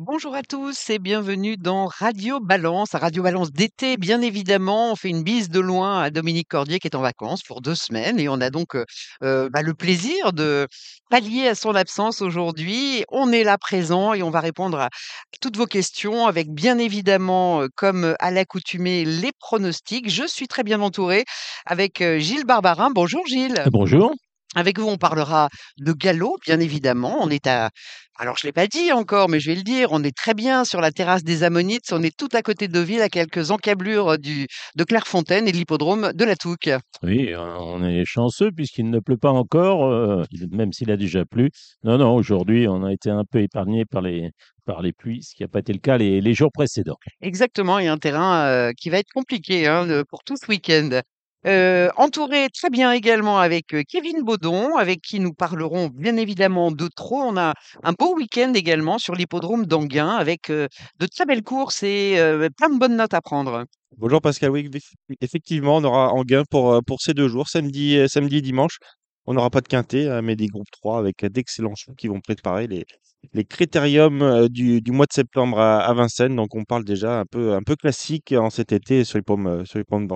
Bonjour à tous et bienvenue dans Radio Balance, Radio Balance d'été, bien évidemment. On fait une bise de loin à Dominique Cordier qui est en vacances pour deux semaines et on a donc euh, euh, bah, le plaisir de pallier à son absence aujourd'hui. On est là présent et on va répondre à toutes vos questions avec bien évidemment, euh, comme à l'accoutumée, les pronostics. Je suis très bien entourée avec Gilles Barbarin. Bonjour Gilles. Bonjour. Avec vous, on parlera de galop, bien évidemment. On est à, alors je l'ai pas dit encore, mais je vais le dire, on est très bien sur la terrasse des Ammonites. On est tout à côté de Deauville, à quelques encablures du, de Clairefontaine et de l'hippodrome de la Touque. Oui, on est chanceux puisqu'il ne pleut pas encore, euh, même s'il a déjà plu. Non, non, aujourd'hui, on a été un peu épargné par les, par les pluies, ce qui n'a pas été le cas les, les jours précédents. Exactement, et un terrain euh, qui va être compliqué hein, pour tout ce week-end. Euh, entouré très bien également avec Kevin Baudon, avec qui nous parlerons bien évidemment de trop. On a un beau week-end également sur l'hippodrome d'Anguin avec de très belles courses et plein de bonnes notes à prendre. Bonjour Pascal, oui, eff- effectivement, on aura Anguin pour, pour ces deux jours, samedi, samedi et dimanche. On n'aura pas de quintet, euh, mais des groupes 3 avec d'excellents choux qui vont préparer les, les critériums du, mois de septembre à, à Vincennes. Donc on parle déjà un peu, un peu classique en cet été sur les pommes, pommes.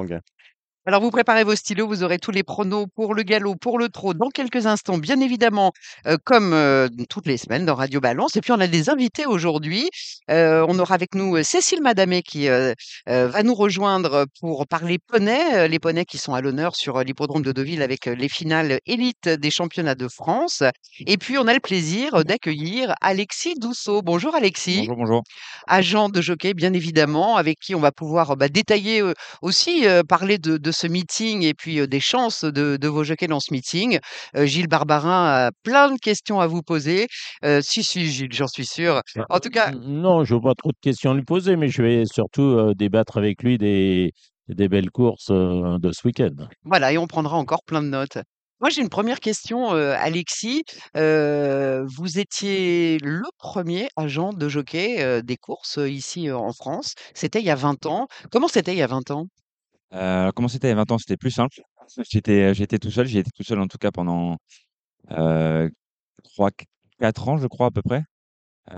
Alors vous préparez vos stylos, vous aurez tous les pronos pour le galop, pour le trot dans quelques instants, bien évidemment, euh, comme euh, toutes les semaines dans Radio Balance. Et puis on a des invités aujourd'hui. Euh, on aura avec nous Cécile Madamé qui va nous rejoindre pour parler poney, les poneys qui sont à l'honneur sur l'hippodrome de Deauville avec les finales élites des championnats de France. Et puis on a le plaisir d'accueillir Alexis Dousseau. Bonjour Alexis, Bonjour, bonjour. agent de jockey bien évidemment, avec qui on va pouvoir bah, détailler aussi parler de, de ce meeting et puis des chances de, de vos jockeys dans ce meeting. Gilles Barbarin a plein de questions à vous poser. Si, si, Gilles, j'en suis sûr. En tout cas, Non, je n'ai pas trop de questions à lui poser, mais je vais surtout débattre avec lui des, des belles courses de ce week-end. voilà, et on prendra encore plein de notes. Moi, j'ai une première question, euh, Alexis. Euh, vous étiez le premier agent de jockey euh, des courses ici en France. C'était il y a 20 ans. Comment c'était il y a 20 ans? Euh, comment c'était a 20 ans? C'était plus simple. J'étais, j'étais tout seul. J'y étais tout seul en tout cas pendant euh, 3, 4 ans, je crois à peu près.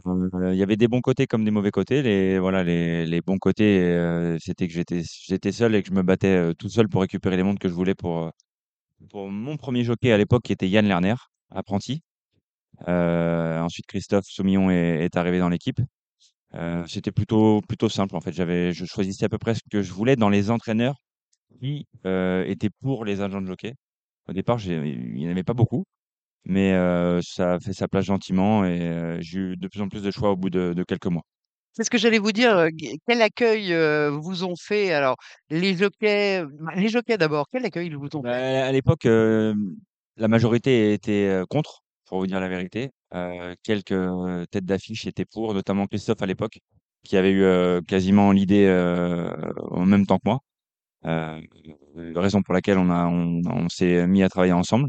Euh, il y avait des bons côtés comme des mauvais côtés. Les, voilà, les, les bons côtés, euh, c'était que j'étais, j'étais seul et que je me battais euh, tout seul pour récupérer les montres que je voulais pour, euh, pour mon premier jockey à l'époque qui était Yann Lerner, apprenti. Euh, ensuite, Christophe Soumillon est, est arrivé dans l'équipe. Euh, c'était plutôt, plutôt simple en fait. J'avais, je choisissais à peu près ce que je voulais dans les entraîneurs qui euh, étaient pour les agents de jockey. Au départ, j'ai- il n'y en avait pas beaucoup, mais euh, ça a fait sa place gentiment et euh, j'ai eu de plus en plus de choix au bout de, de quelques mois. C'est ce que j'allais vous dire. euh, gue- Quel accueil euh, vous ont fait? Alors, les jockeys, bah, les jockeys d'abord, quel accueil ils vous ont fait? Bah, à l'époque, euh, la majorité était euh, contre, pour vous dire la vérité. Euh, quelques euh, têtes d'affiche étaient pour, notamment Christophe à l'époque, qui avait eu euh, quasiment l'idée euh, en même temps que moi. Euh, raison pour laquelle on a, on, s'est mis à travailler ensemble.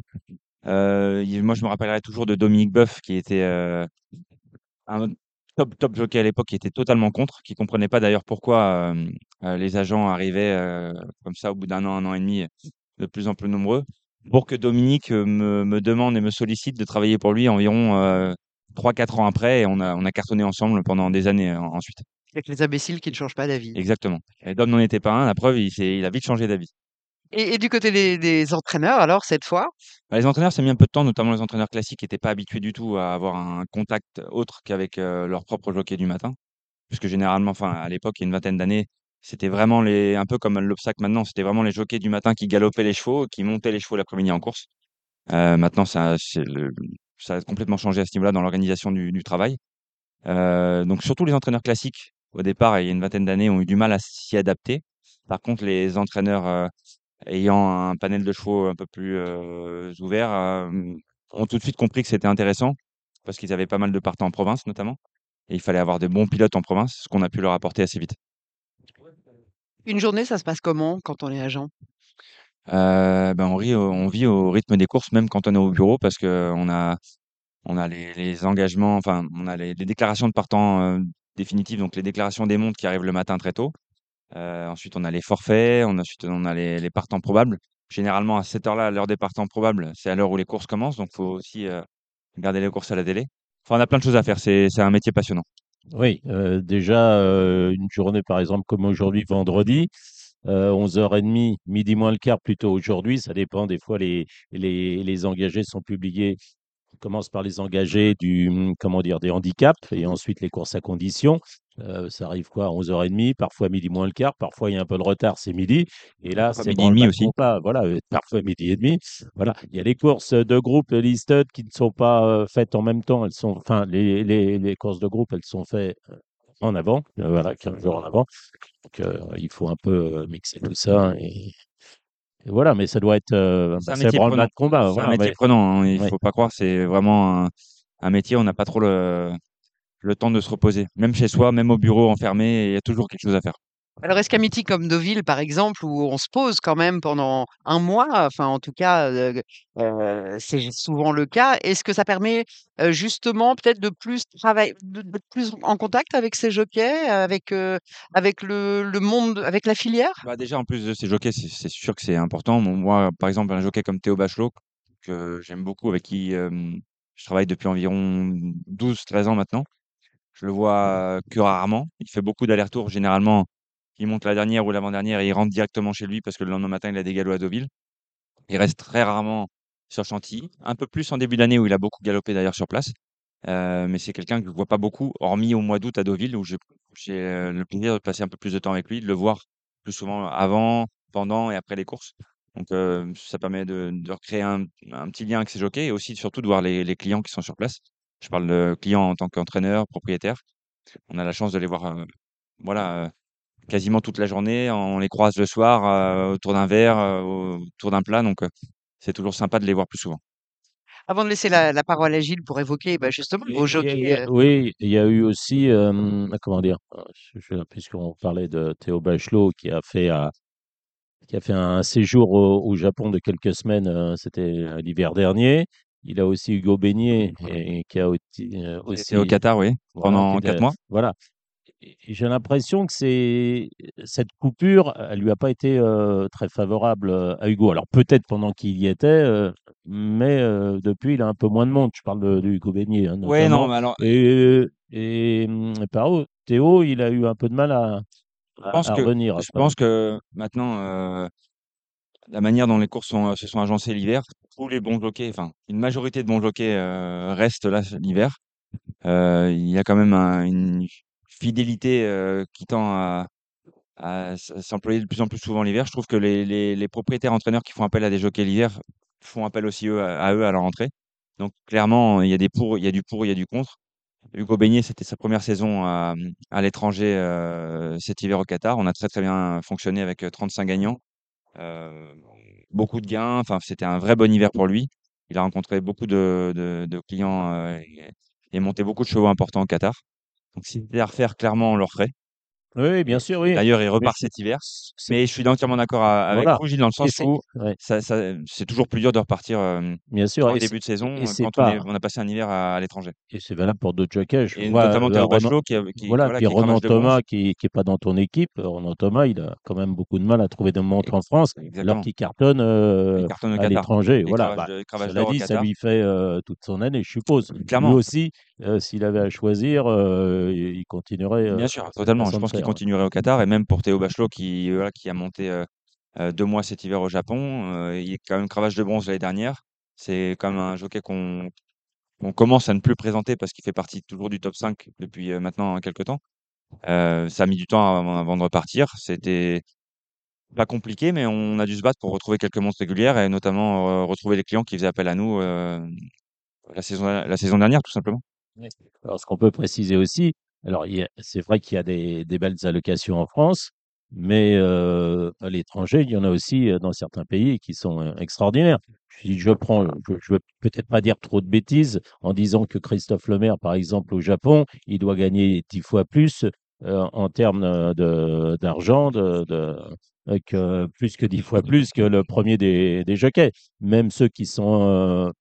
Euh, moi, je me rappellerai toujours de Dominique Boeuf, qui était euh, un top, top jockey à l'époque, qui était totalement contre, qui comprenait pas d'ailleurs pourquoi les agents arrivaient comme ça au bout d'un an, un an et demi, de plus en plus nombreux, pour que Dominique me, me demande et me sollicite de travailler pour lui environ euh, 3-4 ans après, et on a, on a cartonné ensemble pendant des années ensuite. Avec les imbéciles qui ne changent pas d'avis. Exactement. Et Dom n'en était pas un, la preuve, il, a vite changé d'avis. Et, et du côté des, des entraîneurs, alors, cette fois? Bah, les entraîneurs, ça a mis un peu de temps, notamment les entraîneurs classiques qui n'étaient pas habitués du tout à avoir un contact autre qu'avec euh, leur propre jockey du matin. Puisque généralement, enfin, à l'époque, il y a une vingtaine d'années, c'était vraiment les, un peu comme l'Obsac maintenant, c'était vraiment les jockeys du matin qui galopaient les chevaux, qui montaient les chevaux l'après-midi en course. Euh, maintenant, ça, c'est le- ça a complètement changé à ce niveau-là dans l'organisation du, du travail. Euh, donc, surtout les entraîneurs classiques, au départ, il y a une vingtaine d'années, ont eu du mal à s'y adapter. Par contre, les entraîneurs euh, ayant un panel de chevaux un peu plus euh, ouvert euh, ont tout de suite compris que c'était intéressant parce qu'ils avaient pas mal de partants en province, notamment. Et il fallait avoir de bons pilotes en province, ce qu'on a pu leur apporter assez vite. Une journée, ça se passe comment quand on est agent? Ben on, rit au- on vit au rythme des courses, même quand on est au bureau, parce que on a, on a les, les engagements, enfin, on a les, les déclarations de partants définitives, donc les déclarations des montes qui arrivent le matin très tôt. Euh, ensuite, on a les forfaits, on, ensuite, on a les, les partants probables. Généralement, à cette heure-là, l'heure des partants probables, c'est à l'heure où les courses commencent, donc il faut aussi euh, regarder les courses à la télé. Enfin, on a plein de choses à faire, c'est, un métier passionnant. Oui, heu, déjà, une journée, par exemple, comme aujourd'hui, vendredi, heu, 11:30, midi moins le quart plutôt aujourd'hui, ça dépend des fois les les les engagés sont publiés commence par les engagés du, mmh, comment dire? Des handicaps et ensuite les courses à conditions. Heu, ça arrive quoi? À 11:30, parfois midi moins le quart, parfois il y a un peu de retard, c'est midi et là, Parfois c'est midi et demi aussi. combat. Voilà, heu, parfois midi et demi. Voilà, il y a les courses, de groupe listed qui ne sont pas, heu, faites en même temps. Elles sont enfin les les les courses de groupe, elles sont faites, en avant, voilà, 15 jours en avant. Donc il faut un peu, mixer tout ça et et voilà, mais ça doit être, C'est bah, un métier prenant. de combat, C'est un métier mais prenant, hein, il oui. faut pas croire, c'est vraiment un un métier, on n'a pas trop le le temps de se reposer. Même chez soi, même au bureau enfermé, il y a toujours quelque chose à faire. Alors, est-ce qu'un meeting comme Deauville, par exemple, où on se pose quand même pendant un mois, enfin, en tout cas, c'est souvent le cas, est-ce que ça permet, justement peut-être de plus travail de plus en contact avec ces jockeys, avec, avec le le monde, avec la filière? Bah, déjà, en plus de ces jockeys, c'est sûr que c'est important. Moi, par exemple, un jockey comme Théo Bachelot, que j'aime beaucoup, avec qui, je travaille depuis environ 12-13 ans maintenant. Je le vois que rarement. Il fait beaucoup d'allers-retours. Généralement, il monte la dernière ou l'avant-dernière et il rentre directement chez lui parce que le lendemain matin, il a des galops à Deauville. Il reste très rarement sur Chantilly, un peu plus en début d'année où il a beaucoup galopé d'ailleurs sur place. Heu, mais c'est quelqu'un que je vois pas beaucoup, hormis au mois d'août à Deauville où j'ai heu, le plaisir de passer un peu plus de temps avec lui, de le voir plus souvent avant, pendant et après les courses. Donc, heu, ça permet de de recréer un petit lien avec ses jockeys et aussi surtout de voir les clients qui sont sur place. Je parle de clients en tant qu'entraîneur, propriétaire. On a la chance de les voir, voilà, quasiment toute la journée. On les croise le soir, heu, autour d'un verre, heu, autour d'un plat, donc, heu, c'est toujours sympa de les voir plus souvent. Avant de laisser la la parole à Gilles pour évoquer, bah, justement Et vos il y a il y jockeys, a heu oui, il y a eu aussi, comment dire? Puisqu'on parlait de Théo Bachelot qui a fait qui a fait un séjour au au Japon de quelques semaines, c'était, l'hiver dernier. Il a aussi Hugo Beignet et qui a Qui était au aussi Qatar, oui, pendant 4 était mois. voilà j'ai l'impression que c'est cette coupure, elle lui a pas été, très favorable, à Hugo. Alors peut-être pendant qu'il y était, mais depuis, il a un peu moins de monde. Je parle de de Hugo Beignet, hein, Ouais, non, mais alors, et et mmh, Pao Théo, il a eu un peu de mal à pense à que revenir je pense que maintenant, la manière dont les courses sont, se sont agencées l'hiver, tous les bons jockeys, enfin, une majorité de bons jockeys, restent là l'hiver. Il y a quand même un une fidélité, heu, qui tend à à s'employer de plus en plus souvent l'hiver. Je trouve que les les les propriétaires entraîneurs qui font appel à des jockeys l'hiver font appel aussi eux à à eux à leur rentrée. Donc clairement, il y a des pour il y a du pour, il y a du contre. Hugo Beignet, c'était sa première saison à, à l'étranger, heu, cet hiver au Qatar. On a très, très bien fonctionné avec, heu, 35 gagnants, heu, beaucoup de gains, enfin, c'était un vrai bon hiver pour lui. Il a rencontré beaucoup de de de clients, et et monté beaucoup de chevaux importants au Qatar. Donc si c'était à refaire, clairement, on le referait. Oui, bien sûr, oui, d'ailleurs, il repart cet hiver. Mais je suis entièrement d'accord avec voilà vous, Gilles, dans le sens où ouais, ça ça c'est toujours plus dur de repartir, bien sûr c'est début de saison, quand on est pas on a passé un hiver à à l'étranger. Et c'est valable pour d'autres jockeys. Et vois, notamment Théo Ronan Bachelot qui qui voilà, voilà, puis qui Ronan. Thomas qui qui est pas dans ton équipe. Ronan Thomas, il a quand même beaucoup de mal à trouver des montres Ex en France, alors qu'il cartonne, heu, cartonne au à l'étranger. Voilà, bah, cela au dit, ça lui fait, toute son année, je suppose. Lui Clairement, aussi, heu, s'il avait à choisir, il continuerait, bien sûr, totalement. Je pense qu'il. Continuerait au Qatar et même pour Théo Bachelot qui, qui a monté, heu heu, 2 mois cet hiver au Japon, heu, il est quand même cravache de bronze l'année dernière. C'est quand même un jockey qu'on commence à ne plus présenter parce qu'il fait partie toujours du top 5 depuis, maintenant quelque temps. Ça a mis du temps avant avant de repartir. C'était pas compliqué, mais on a dû se battre pour retrouver quelques montres régulières et notamment, retrouver les clients qui faisaient appel à nous, la saison la saison dernière, tout simplement. Alors, ce qu'on peut préciser aussi, alors c'est vrai qu'il y a des belles allocations en France, mais à l'étranger, il y en a aussi, dans certains pays qui sont, extraordinaires. Si je prends, je je veux peut-être pas dire trop de bêtises en disant que Christophe Lemaire, par exemple, au Japon, il doit gagner 10 fois plus, en termes, d'argent, que plus que 10 fois plus que le premier des des jockeys. Même ceux qui sont,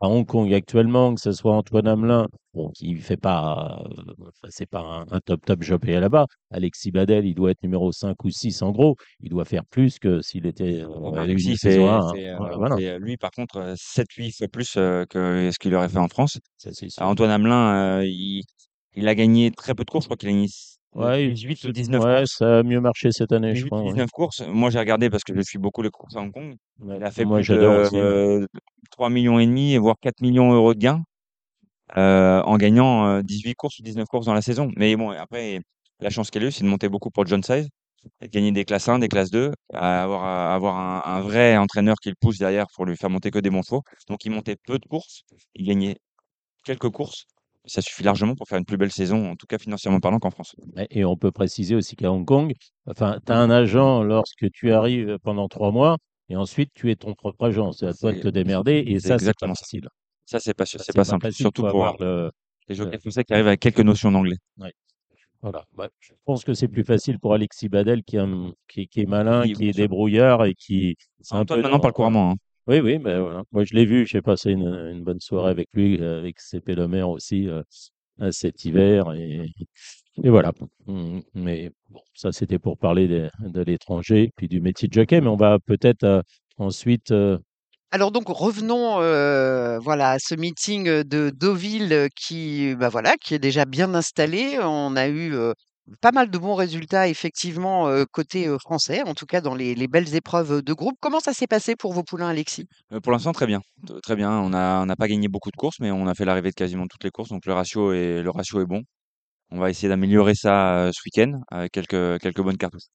à Hong Kong actuellement, que ce soit Antoine Hamelin Bon, qui fait pas, enfin, c'est pas un un top, top jockey là-bas. Alexis Badel, il doit être numéro 5 ou 6 en gros. Il doit faire plus que s'il était, Bon, bah, Alexis 1, hein. Voilà, voilà, fait, heu, lui par contre, heu, 7-8 fois plus, que ce qu'il aurait fait en France. ça c'est. Antoine Hamelin, il Il a gagné très peu de courses. Je crois qu'il a gagné Ouais, 18 ou 19 ouais, courses. ça a mieux marché cette année, je 18 crois. ou ouais. 19 courses. Moi, j'ai regardé parce que je suis beaucoup les courses à Hong Kong. Ouais. Il a fait Moi, plus de euh, 3 millions et demi, voire 4 millions d'euros de gains euh, en gagnant euh, 18 courses ou 19 courses dans la saison. Mais bon, après, la chance qu'elle a eue, c'est de monter beaucoup pour John Size, et de gagner des classes 1, des classes 2, à avoir, à avoir un, un vrai entraîneur qui le pousse derrière pour lui faire monter que des bons chevaux. Donc, il montait peu de courses, il gagnait quelques courses. Ça suffit largement pour faire une plus belle saison, en tout cas financièrement parlant, qu'en France. Et on peut préciser aussi qu'à Hong Kong, enfin, tu as un agent lorsque tu arrives pendant trois mois et ensuite tu es ton propre agent. C'est à toi de te démerder et ça, c'est pas facile. Ça, c'est pas, c'est pas simple, surtout pour avoir le, les le- jockeys français qui arrivent avec quelques notions d'anglais. Voilà. Bah, je pense que c'est plus facile pour Alexis Badel qui, est qui malin, Oui, qui est débrouillard et qui. Antoine peu maintenant parle couramment. hein. Oui, oui, mais voilà. Moi, je l'ai vu. J'ai passé une, bonne soirée avec lui, euh, avec Le Maire aussi euh, euh, cet hiver. Et, voilà. Mm, Mais bon, ça, c'était pour parler de, l'étranger puis du métier de jockey. Mais on va peut-être ensuite. Alors donc revenons voilà à ce meeting de Deauville qui bah voilà qui est déjà bien installé. On a eu pas mal de bons résultats effectivement côté français, en tout cas dans les, les belles épreuves de groupe. Comment ça s'est passé pour vos poulains, Alexis? Euh, pour l'instant, très bien. T- Très bien. On a, on n'a pas gagné beaucoup de courses, mais on a fait l'arrivée de quasiment toutes les courses, donc le ratio est, le ratio est bon. On va essayer d'améliorer ça ce week-end avec quelques, quelques bonnes cartouches.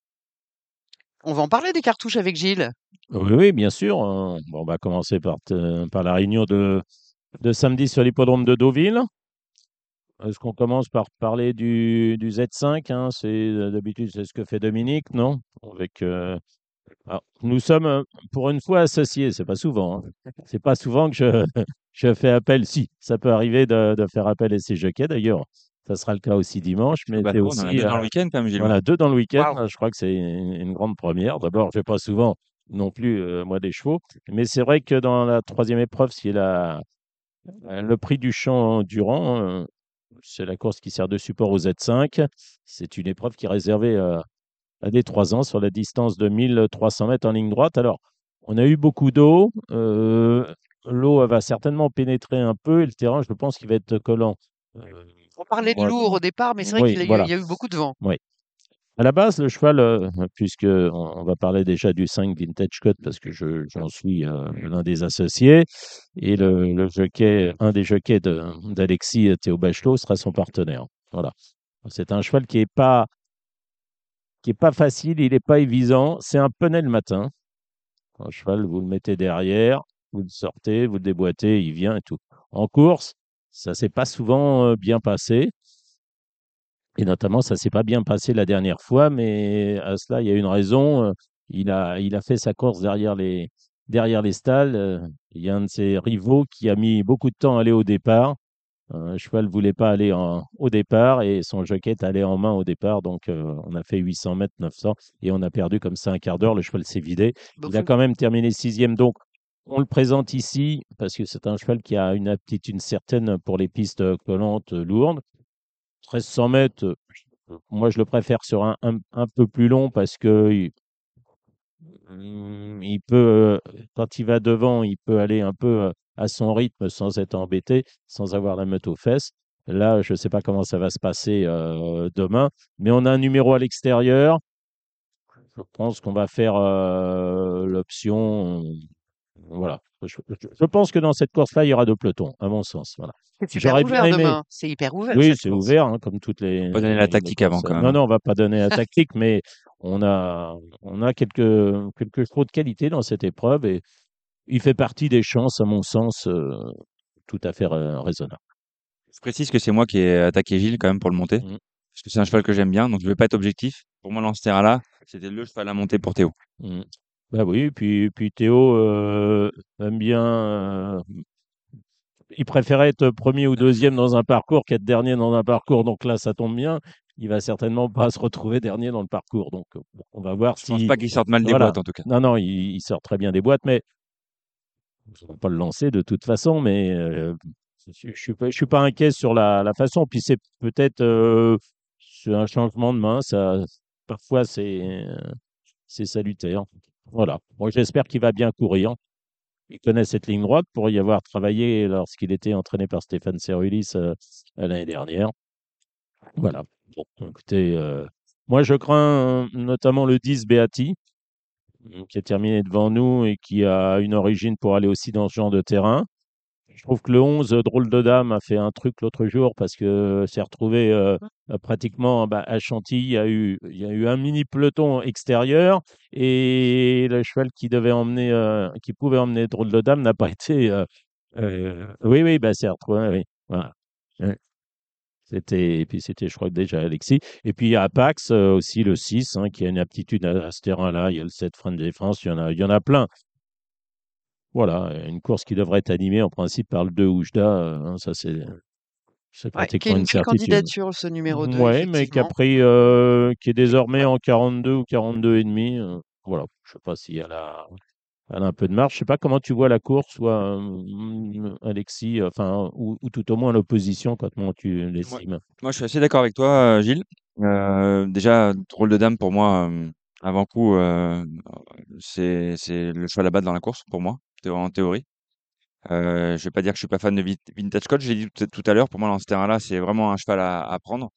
On va en parler des cartouches avec Gilles. Oui, oui, bien sûr. hein. Bon, on va commencer par, te- par la réunion de, de samedi sur l'hippodrome de Deauville. Est-ce qu'on commence par parler du, du Z5 hein, C'est euh, d'habitude c'est ce que fait Dominique, non? Avec euh, alors, nous sommes euh, pour une fois associés. C'est pas souvent. hein. C'est pas souvent que je, je fais appel. Si, ça peut arriver de, de faire appel à ces jockeys. D'ailleurs, ça sera le cas aussi dimanche. Mais Bah, c'est trop, on a aussi deux dans le week-end quand même, voilà, deux dans le week-end. Waouh. Je crois que c'est une, une grande première. D'abord, je n'ai pas souvent non plus, euh, moi, des chevaux. Mais c'est vrai que dans la troisième épreuve, est la, le prix du champ Durand, euh, c'est la course qui sert de support aux Z5. C'est une épreuve qui est réservée euh, à des 3 ans sur la distance de 1300 mètres en ligne droite. Alors, on a eu beaucoup d'eau. euh, L'eau va certainement pénétrer un peu et le terrain, je pense qu'il va être collant. Euh, On parlait de lourd au départ, mais c'est vrai Oui, qu'il y a eu- voilà. il y a eu beaucoup de vent. Oui. À la base, le cheval, euh, puisque on, va parler déjà du 5 Vintage Cut parce que je- j'en suis euh, l'un des associés et le, jockey, un des jockeys de- d'Alexis Théo Bachelot sera son partenaire. Voilà. C'est un cheval qui est pas qui est pas facile, il n'est pas évident. C'est un poney le matin. Un cheval, vous le mettez derrière, vous le sortez, vous le déboîtez, il vient et tout. En course, ça s'est pas souvent euh, bien passé. Et notamment, ça s'est pas bien passé la dernière fois, mais à cela, il y a une raison. euh, Il a, il a fait sa course derrière les, derrière les stalles. euh, Il y a un de ses rivaux qui a mis beaucoup de temps à aller au départ. Un cheval ne voulait pas aller en- au départ et son jockey est allé en main au départ. Donc, euh, on a fait 800 mètres, 900 et on a perdu comme ça un quart d'heure. Le cheval s'est vidé. Donc, Il a quand même terminé sixième. Donc, on le présente ici parce que c'est un cheval qui a une aptitude certaine pour les pistes collantes euh, lourdes. 1300 mètres, euh, moi je le préfère sur un, un, peu plus long parce que il, mm, peut, euh, quand il va devant, il peut aller un peu euh, à son rythme sans être embêté, sans avoir la meute aux fesses. Là, je ne sais pas comment ça va se passer demain, mais on a un numéro à l'extérieur. Je pense qu'on va faire l'option. Euh, Voilà. Je, je- je pense que dans cette course-là, il y aura deux pelotons, à mon sens. Voilà. c'est super J'aurais ouvert aimé. demain. C'est hyper ouvert. Oui, c'est ouvert, hein, comme toutes les. pas donner la tactique avant, quand même, Non, non, on va pas donner la tactique, mais on a, on a quelques, quelques chevaux de qualité dans cette épreuve et il fait partie des chances, à mon sens, euh, tout à fait ra- raisonnables. Je précise que c'est moi qui ai attaqué Gilles quand même pour le monter. Mhm. Parce que c'est un cheval que j'aime bien, donc je vais pas être objectif. Pour moi, dans ce terrain-là, c'était le cheval à monter pour Théo. Mm. Bah oui, puis, puis Théo euh, aime bien. euh, il préférait être premier ou deuxième dans un parcours qu'être dernier dans un parcours. Donc là, ça tombe bien. Il va certainement pas se retrouver dernier dans le parcours. Donc, bon, on va voir Je si. pense pas qu'il sorte mal des Voilà. boîtes, en tout cas. Non, non, il, il sort très bien des boîtes, mais je ne vais pas le lancer de toute façon, mais euh, je ne suis, pas- je suis pas inquiet sur la, la façon. Puis c'est peut-être c'est un changement de main, ça, parfois c'est c'est salutaire. Voilà. Moi, j'espère qu'il va bien courir. Il connaît cette ligne droite pour y avoir travaillé lorsqu'il était entraîné par Stéphane Cerulis euh, l'année dernière. Voilà. Bon, écoutez, euh, moi je crains euh, notamment le 10 Beati, qui est terminé devant nous et qui a une origine pour aller aussi dans ce genre de terrain. Je trouve que le 11, drôle de dame, a fait un truc l'autre jour parce que s'est retrouvé euh, euh, pratiquement bah, à Chantilly. Il y, a eu, il y a eu un mini peloton extérieur et le cheval qui devait emmener, euh, qui pouvait emmener drôle de dame n'a pas été. euh, euh, oui, oui, bah, c'est retrouvé. Oui, voilà. Ouais. C'était, et puis c'était, je crois, déjà Alexis. Et puis à Pax euh, aussi le 6, hein, qui a une aptitude à, à ce terrain-là. Il y a le 7 frein de défense, il y en a, il y en a plein. Voilà, une course qui devrait être animée en principe par le 2 Oujda, euh, hein, ça c'est c'est Ouais, qui est pratiquement une une certitude. candidature, ce numéro 2, Ouais, mais qui a pris, euh, qui est désormais en 42 ou 42 et demi. euh, voilà, je sais pas si elle a, elle a un peu de marge. Je sais pas comment tu vois la course, soit euh, Alexis, enfin, ou, ou tout au moins l'opposition, comment tu l'estimes. moi, je suis assez d'accord avec toi, Gilles. Euh, déjà, drôle de dame pour moi, euh, avant coup, euh, c'est c'est le cheval à battre dans la course pour moi, en théorie. Euh, je vais pas dire que je suis pas fan de Vintage Coach, j'ai dit tout, à l'heure, pour moi, dans ce terrain-là, c'est vraiment un cheval à, prendre.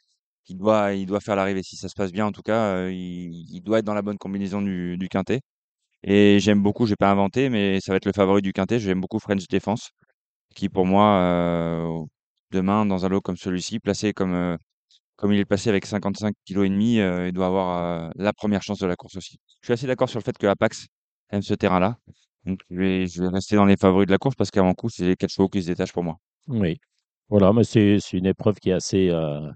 Il doit, il doit faire l'arrivée si ça se passe bien, en tout cas, euh, il, doit être dans la bonne combinaison du, du quintet. Et j'aime beaucoup, j'ai pas inventé, mais ça va être le favori du quintet. J'aime beaucoup French Defense, qui pour moi, euh, demain, dans un lot comme celui-ci, placé comme, euh, comme il est placé avec 55 kg et demi, il doit avoir la première chance de la course aussi. Je suis assez d'accord sur le fait que Apax aime ce terrain-là. Donc je vais, je vais rester dans les favoris de la course parce qu'avant coup, c'est les quatre chevaux qui se détachent pour moi. Oui, voilà, mais c'est c'est une épreuve qui est assez, euh,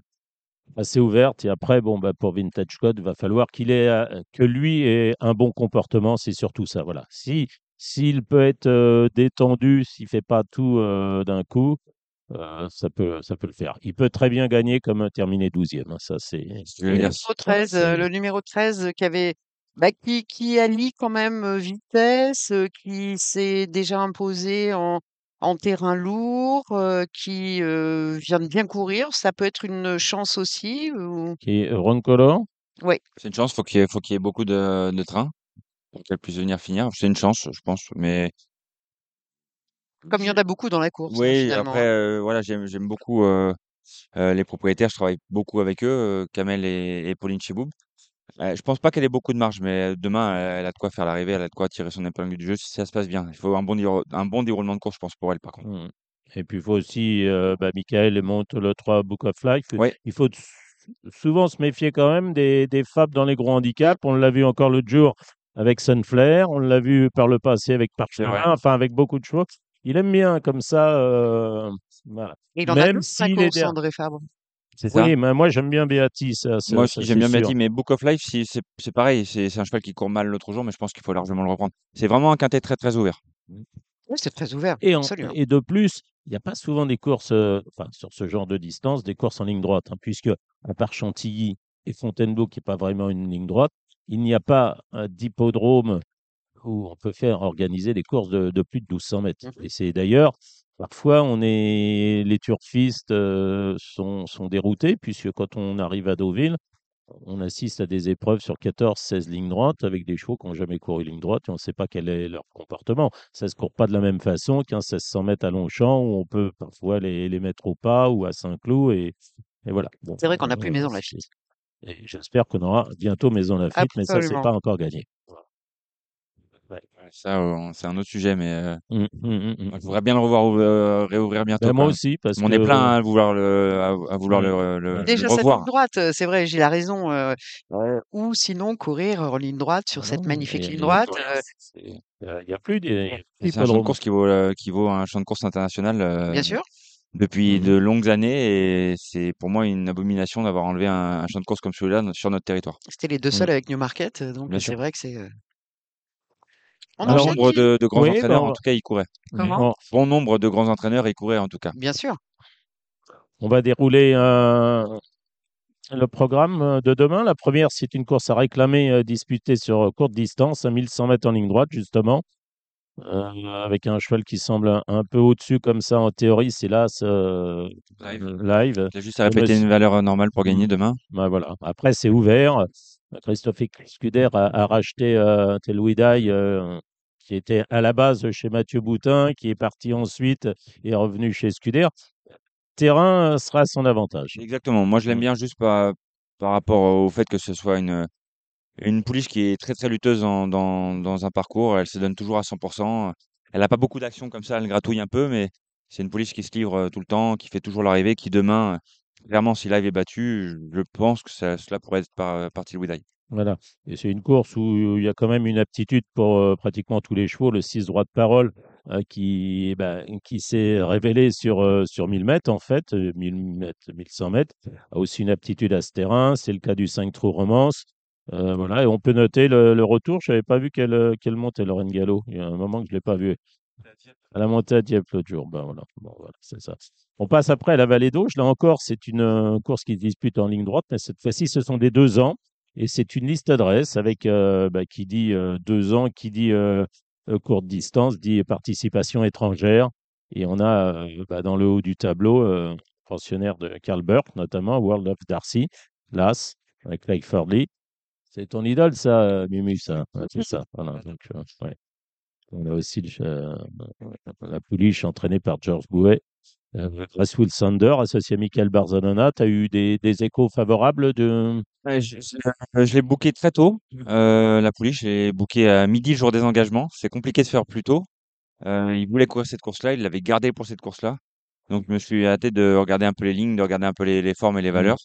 assez ouverte. Et après, bon, bah, pour Vintage Code, il va falloir qu'il ait, euh, que lui ait un bon comportement. C'est surtout ça. Voilà. Si, s'il peut être euh, détendu, s'il fait pas tout euh, d'un coup, euh, ça peut, ça peut le faire. Il peut très bien gagner comme terminer 12e. hein, Ça, c'est, Je vais Le dire, numéro 13, euh, c'est, le numéro 13 qui avait, bah, qui, qui allie quand même euh, vitesse, euh, qui s'est déjà imposé en, en terrain lourd, euh, qui euh, vient de bien courir. Ça peut être une chance aussi. Ou... qui est Roncolor. Oui, c'est une chance, faut qu'il y ait, faut qu'il y ait beaucoup de, de trains pour qu'elle puisse venir finir. C'est une chance, je pense, mais comme il y en a beaucoup dans la course, hein, oui, finalement. après, hein. euh, voilà, j'aime, j'aime beaucoup euh, euh, les propriétaires, je travaille beaucoup avec eux, euh, Kamel et, et Pauline Chiboub. Euh, je pense pas qu'elle ait beaucoup de marge, mais demain, elle, a de quoi faire l'arrivée, elle a de quoi tirer son épingle du jeu si ça se passe bien. Il faut un bon, un bon déroulement de course, je pense, pour elle, par contre. Mm. Et puis, il faut aussi, euh, bah, Michael monte le 3 Book of Life. Oui, Il faut s- souvent se méfier quand même des, des fables dans les gros handicaps. On l'a vu encore l'autre jour avec Sunflare. On l'a vu par le passé avec. Parchemin, enfin avec beaucoup de chevaux. Il aime bien comme ça. euh, voilà. Et il en a Même deux, la s'il est course, derrière. André Fabre. C'est ça. Oui, mais moi j'aime bien ça, ça, Moi aussi, j'aime bien sûr. Beatty, mais Book of Life, c'est c'est pareil. C'est c'est un cheval qui court mal l'autre jour, mais je pense qu'il faut largement le reprendre. C'est vraiment un quintet très, très ouvert. Oui, c'est très ouvert, Et, en- absolument. et de plus, il n'y a pas souvent des courses, euh, enfin, sur ce genre de distance, des courses en ligne droite, hein, puisque à part Chantilly et Fontainebleau, qui n'est pas vraiment une ligne droite, il n'y a pas d'hippodrome où on peut faire organiser des courses de, de plus de 1200 mètres. Mhm. Et c'est d'ailleurs, parfois, on est, les turfistes euh, sont, sont déroutés, puisque quand on arrive à Deauville, on assiste à des épreuves sur 14, 16 lignes droites avec des chevaux qui n'ont jamais couru ligne droite et on ne sait pas quel est leur comportement. Ça ne se court pas de la même façon qu'un 1600 mètres à Longchamp où on peut parfois les, les mettre au pas ou à Saint-Cloud et, et voilà. Bon, C'est vrai qu'on n'a plus Maison Lafitte. j'espère qu'on aura bientôt Maison Lafitte, mais ça, c'est pas encore gagné. Ouais, Ça, euh, c'est un autre sujet, mais euh, hum, hum. moi, je voudrais bien le revoir euh, réouvrir bientôt Ben, moi aussi, parce On est que plein hein, à vouloir le, à, à vouloir le, le- le Déjà, cette ligne revoir. droite, euh, c'est vrai, j'ai la raison. euh, euh, ou sinon, courir en ligne droite sur cette voilà, magnifique ligne droite. Euh, il n'y a plus des c'est un champ de course qui vaut, euh, qui vaut un champ de course international euh, bien sûr. depuis de longues années et c'est pour moi une abomination d'avoir enlevé un, un champ de course comme celui-là sur notre territoire. C'était les deux seuls avec Newmarket, euh, donc Bien c'est vrai que c'est. Euh, On Alors, nombre de, de grands Oui, entraîneurs, on en va, tout cas, y couraient. Comment bon, nombre de grands entraîneurs y couraient, en tout cas. Bien sûr. on va dérouler un, Le programme euh, de demain, la première, c'est une course à réclamer euh, disputée sur euh, courte distance, à 1100 mètres en ligne droite, justement, euh, avec un cheval qui semble un, un peu au-dessus comme ça en théorie, c'est là ce Live. live. Il a juste à répéter monsieur- une valeur euh, normale pour gagner Mm. demain. Ben voilà. Après, c'est ouvert. Christophe Scuder a, a racheté euh, Telouidaï, euh, qui était à la base chez Mathieu Boutin, qui est parti ensuite et est revenu chez Scuder. terrain euh, sera à son avantage. Exactement. Moi, je l'aime bien juste par, par rapport au fait que ce soit une, une pouliche qui est très très lutteuse en- dans, dans un parcours. Elle se donne toujours à 100%. Elle n'a pas beaucoup d'actions comme ça. Elle gratouille un peu, mais c'est une pouliche qui se livre euh, tout le temps, qui fait toujours l'arrivée, qui demain, clairement, si live est battu, je pense que cela pourrait être par, partie de Widai. Voilà. Et c'est une course où il y a quand même une aptitude pour euh, pratiquement tous les chevaux. Le 6 droit de parole euh, qui, eh ben, qui s'est révélé sur, euh, sur 1000 mètres, en fait, euh, 1000 mètres, 1100 mètres, a aussi une aptitude à ce terrain. C'est le cas du 5 trou romance. Euh, voilà. Et on peut noter le, retour. Je n'avais pas vu qu'elle euh, qu'elle montait, Lorraine Gallo. Il y a un moment que je ne l'ai pas vu. À la montée à Dieppe l'autre jour. Ben voilà. Bon, voilà, c'est ça. On passe après à la vallée d'Auge. Là encore, c'est une euh, course qui se dispute en ligne droite, mais cette fois-ci, ce sont des deux ans. Et c'est une liste adresse avec euh, bah, qui dit euh, deux ans, qui dit euh, courte distance, dit participation étrangère. Et on a bah, dans le haut du tableau, pensionnaire de Karl Burke, notamment World of Darcy, l'As, avec Clay Fordley. C'est ton idole, ça, Mumu, ça. Ouais, c'est ça. Voilà. Donc, ouais. On a aussi le, euh, la pouliche entraînée par George Bouet. Euh, Will Sander, associé à Michael Barzanona, tu as eu des, des échos favorables de. Ouais, je, je- euh, je l'ai booké très tôt, euh, la pouliche. Je l'ai booké à midi, le jour des engagements. C'est compliqué de faire plus tôt. Euh, il voulait courir cette course-là, il l'avait gardé pour cette course-là. Donc je me suis hâté de regarder un peu les lignes, de regarder un peu les, les formes et les Mhm. valeurs.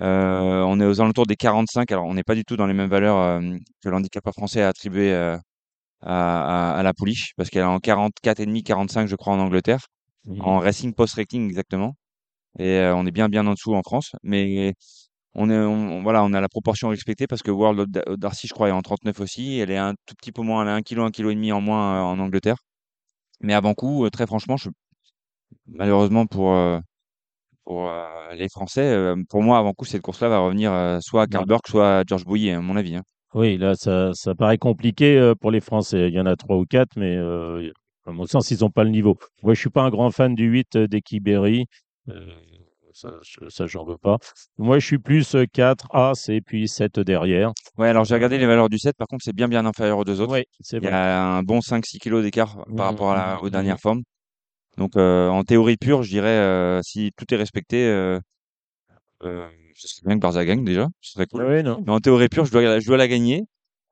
Euh, on est aux alentours des 45, alors on n'est pas du tout dans les mêmes valeurs euh, que l'handicapeur français a attribué à, à- à la pouliche, parce qu'elle est en 44,5, 45 je crois en Angleterre, en racing post-rating exactement. Et euh, on est bien bien en dessous en France, mais on est on- on- voilà, on a la proportion respectée parce que World of Da- Darcy je crois est en 39 aussi, elle est un tout petit peu moins, elle a 1 kg, 1 kg et demi en moins euh, en Angleterre. Mais avant coup, euh, très franchement, je, malheureusement pour, pour euh, les Français, euh, pour moi, avant coup, cette course-là va revenir euh, soit à Bah, Burke, soit à George Bouillet, à mon avis. hein. Oui, là, ça, ça paraît compliqué euh, pour les Français. Il y en a trois ou quatre, mais euh, à mon sens, ils n'ont pas le niveau. Moi, je suis pas un grand fan du 8 euh. Euh, ça, je- ça, j'en veux pas. Moi, je suis plus euh, 4 As et puis 7 derrière. Ouais, alors j'ai regardé les valeurs du 7, par contre, c'est bien bien inférieur aux deux autres. Oui, c'est Il y vrai. a un bon 5-6 kilos d'écart par Mhm, rapport à la- mhm, aux mhm. dernières formes. Donc, euh, en théorie pure, je dirais, euh, si tout est respecté, euh, euh, ce serait bien que Barza gagne déjà, ce serait cool. Non. Mais en théorie pure, je dois, je dois la gagner.